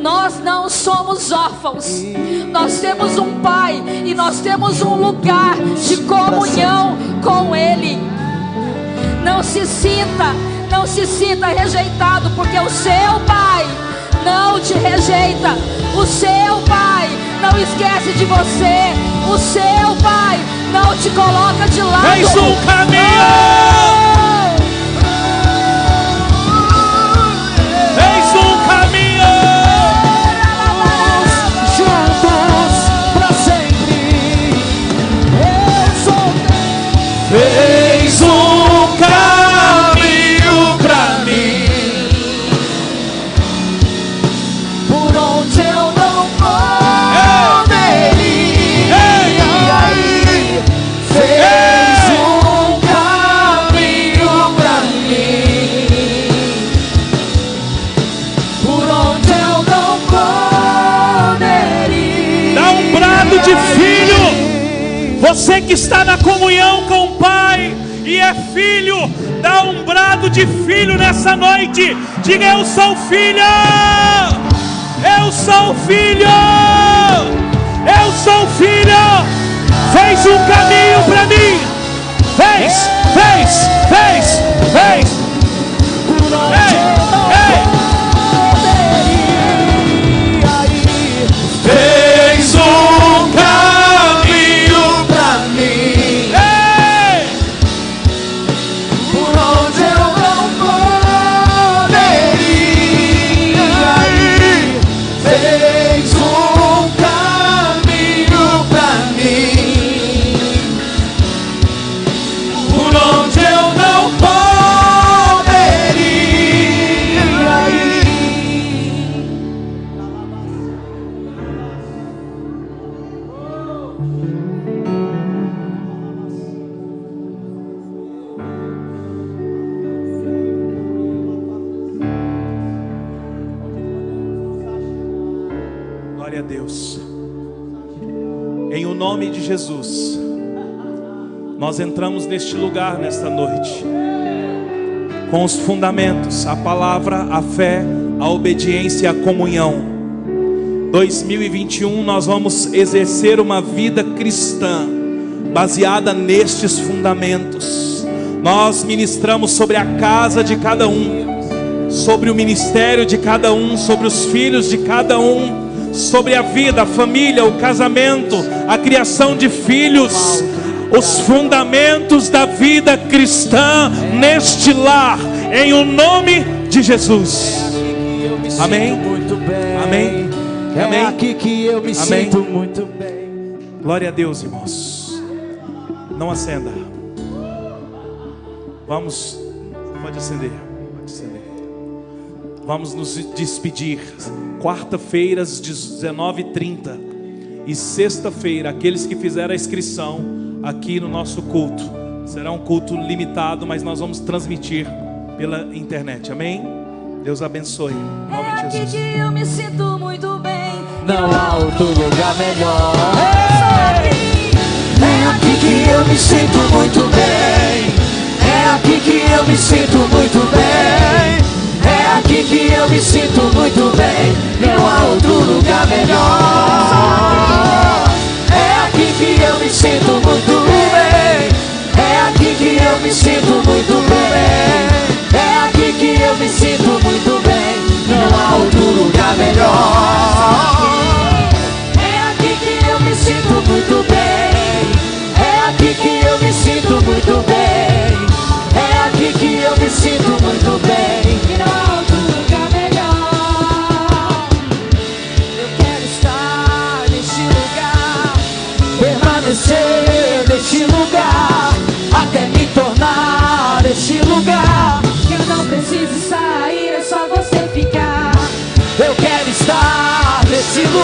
[SPEAKER 3] Nós não somos órfãos. Nós temos um Pai e nós temos um lugar de comunhão com Ele. Não se sinta, não se sinta rejeitado, porque o seu Pai não te rejeita. O seu Pai não esquece de você. O seu Pai não te coloca de lado.
[SPEAKER 1] Eis um caminho. Você que está na comunhão com o Pai e é filho, dá um brado de filho nessa noite. Diga: Eu sou filho. Eu sou filho. Eu sou filho. Fez um caminho para mim. Fez, fez, fez, fez. Ei, nós entramos neste lugar nesta noite, com os fundamentos, a palavra, a fé, a obediência a comunhão. 2021 nós vamos exercer uma vida cristã baseada nestes fundamentos. Nós ministramos sobre a casa de cada um, sobre o ministério de cada um, sobre os filhos de cada um, sobre a vida, a família, o casamento, a criação de filhos, os fundamentos da vida cristã neste lar, em o nome de Jesus. Amém. Amém.
[SPEAKER 2] É
[SPEAKER 1] Amém.
[SPEAKER 2] aqui que eu me
[SPEAKER 1] Amém.
[SPEAKER 2] sinto muito bem.
[SPEAKER 1] Glória a Deus, irmãos. Não acenda. Vamos, pode acender, pode acender. Vamos nos despedir. Quarta-feiras, 19h30. E sexta-feira, aqueles que fizeram a inscrição aqui no nosso culto. Será um culto limitado, mas nós vamos transmitir pela internet. Amém? Deus abençoe. Em nome
[SPEAKER 3] É
[SPEAKER 1] de
[SPEAKER 3] aqui
[SPEAKER 1] Jesus.
[SPEAKER 3] que eu me sinto muito bem.
[SPEAKER 2] Não há outro lugar melhor.
[SPEAKER 3] Só
[SPEAKER 2] É aqui que eu me sinto muito bem. É aqui que eu me sinto muito bem. É aqui que eu me sinto muito bem. Não há outro lugar melhor. Que eu me sinto muito bem. É aqui que eu me sinto muito bem. É aqui que eu me sinto muito bem. Não há outro lugar melhor. É aqui que eu me sinto muito bem. É aqui que eu me sinto muito bem. É aqui que eu me sinto muito bem.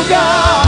[SPEAKER 2] lugar.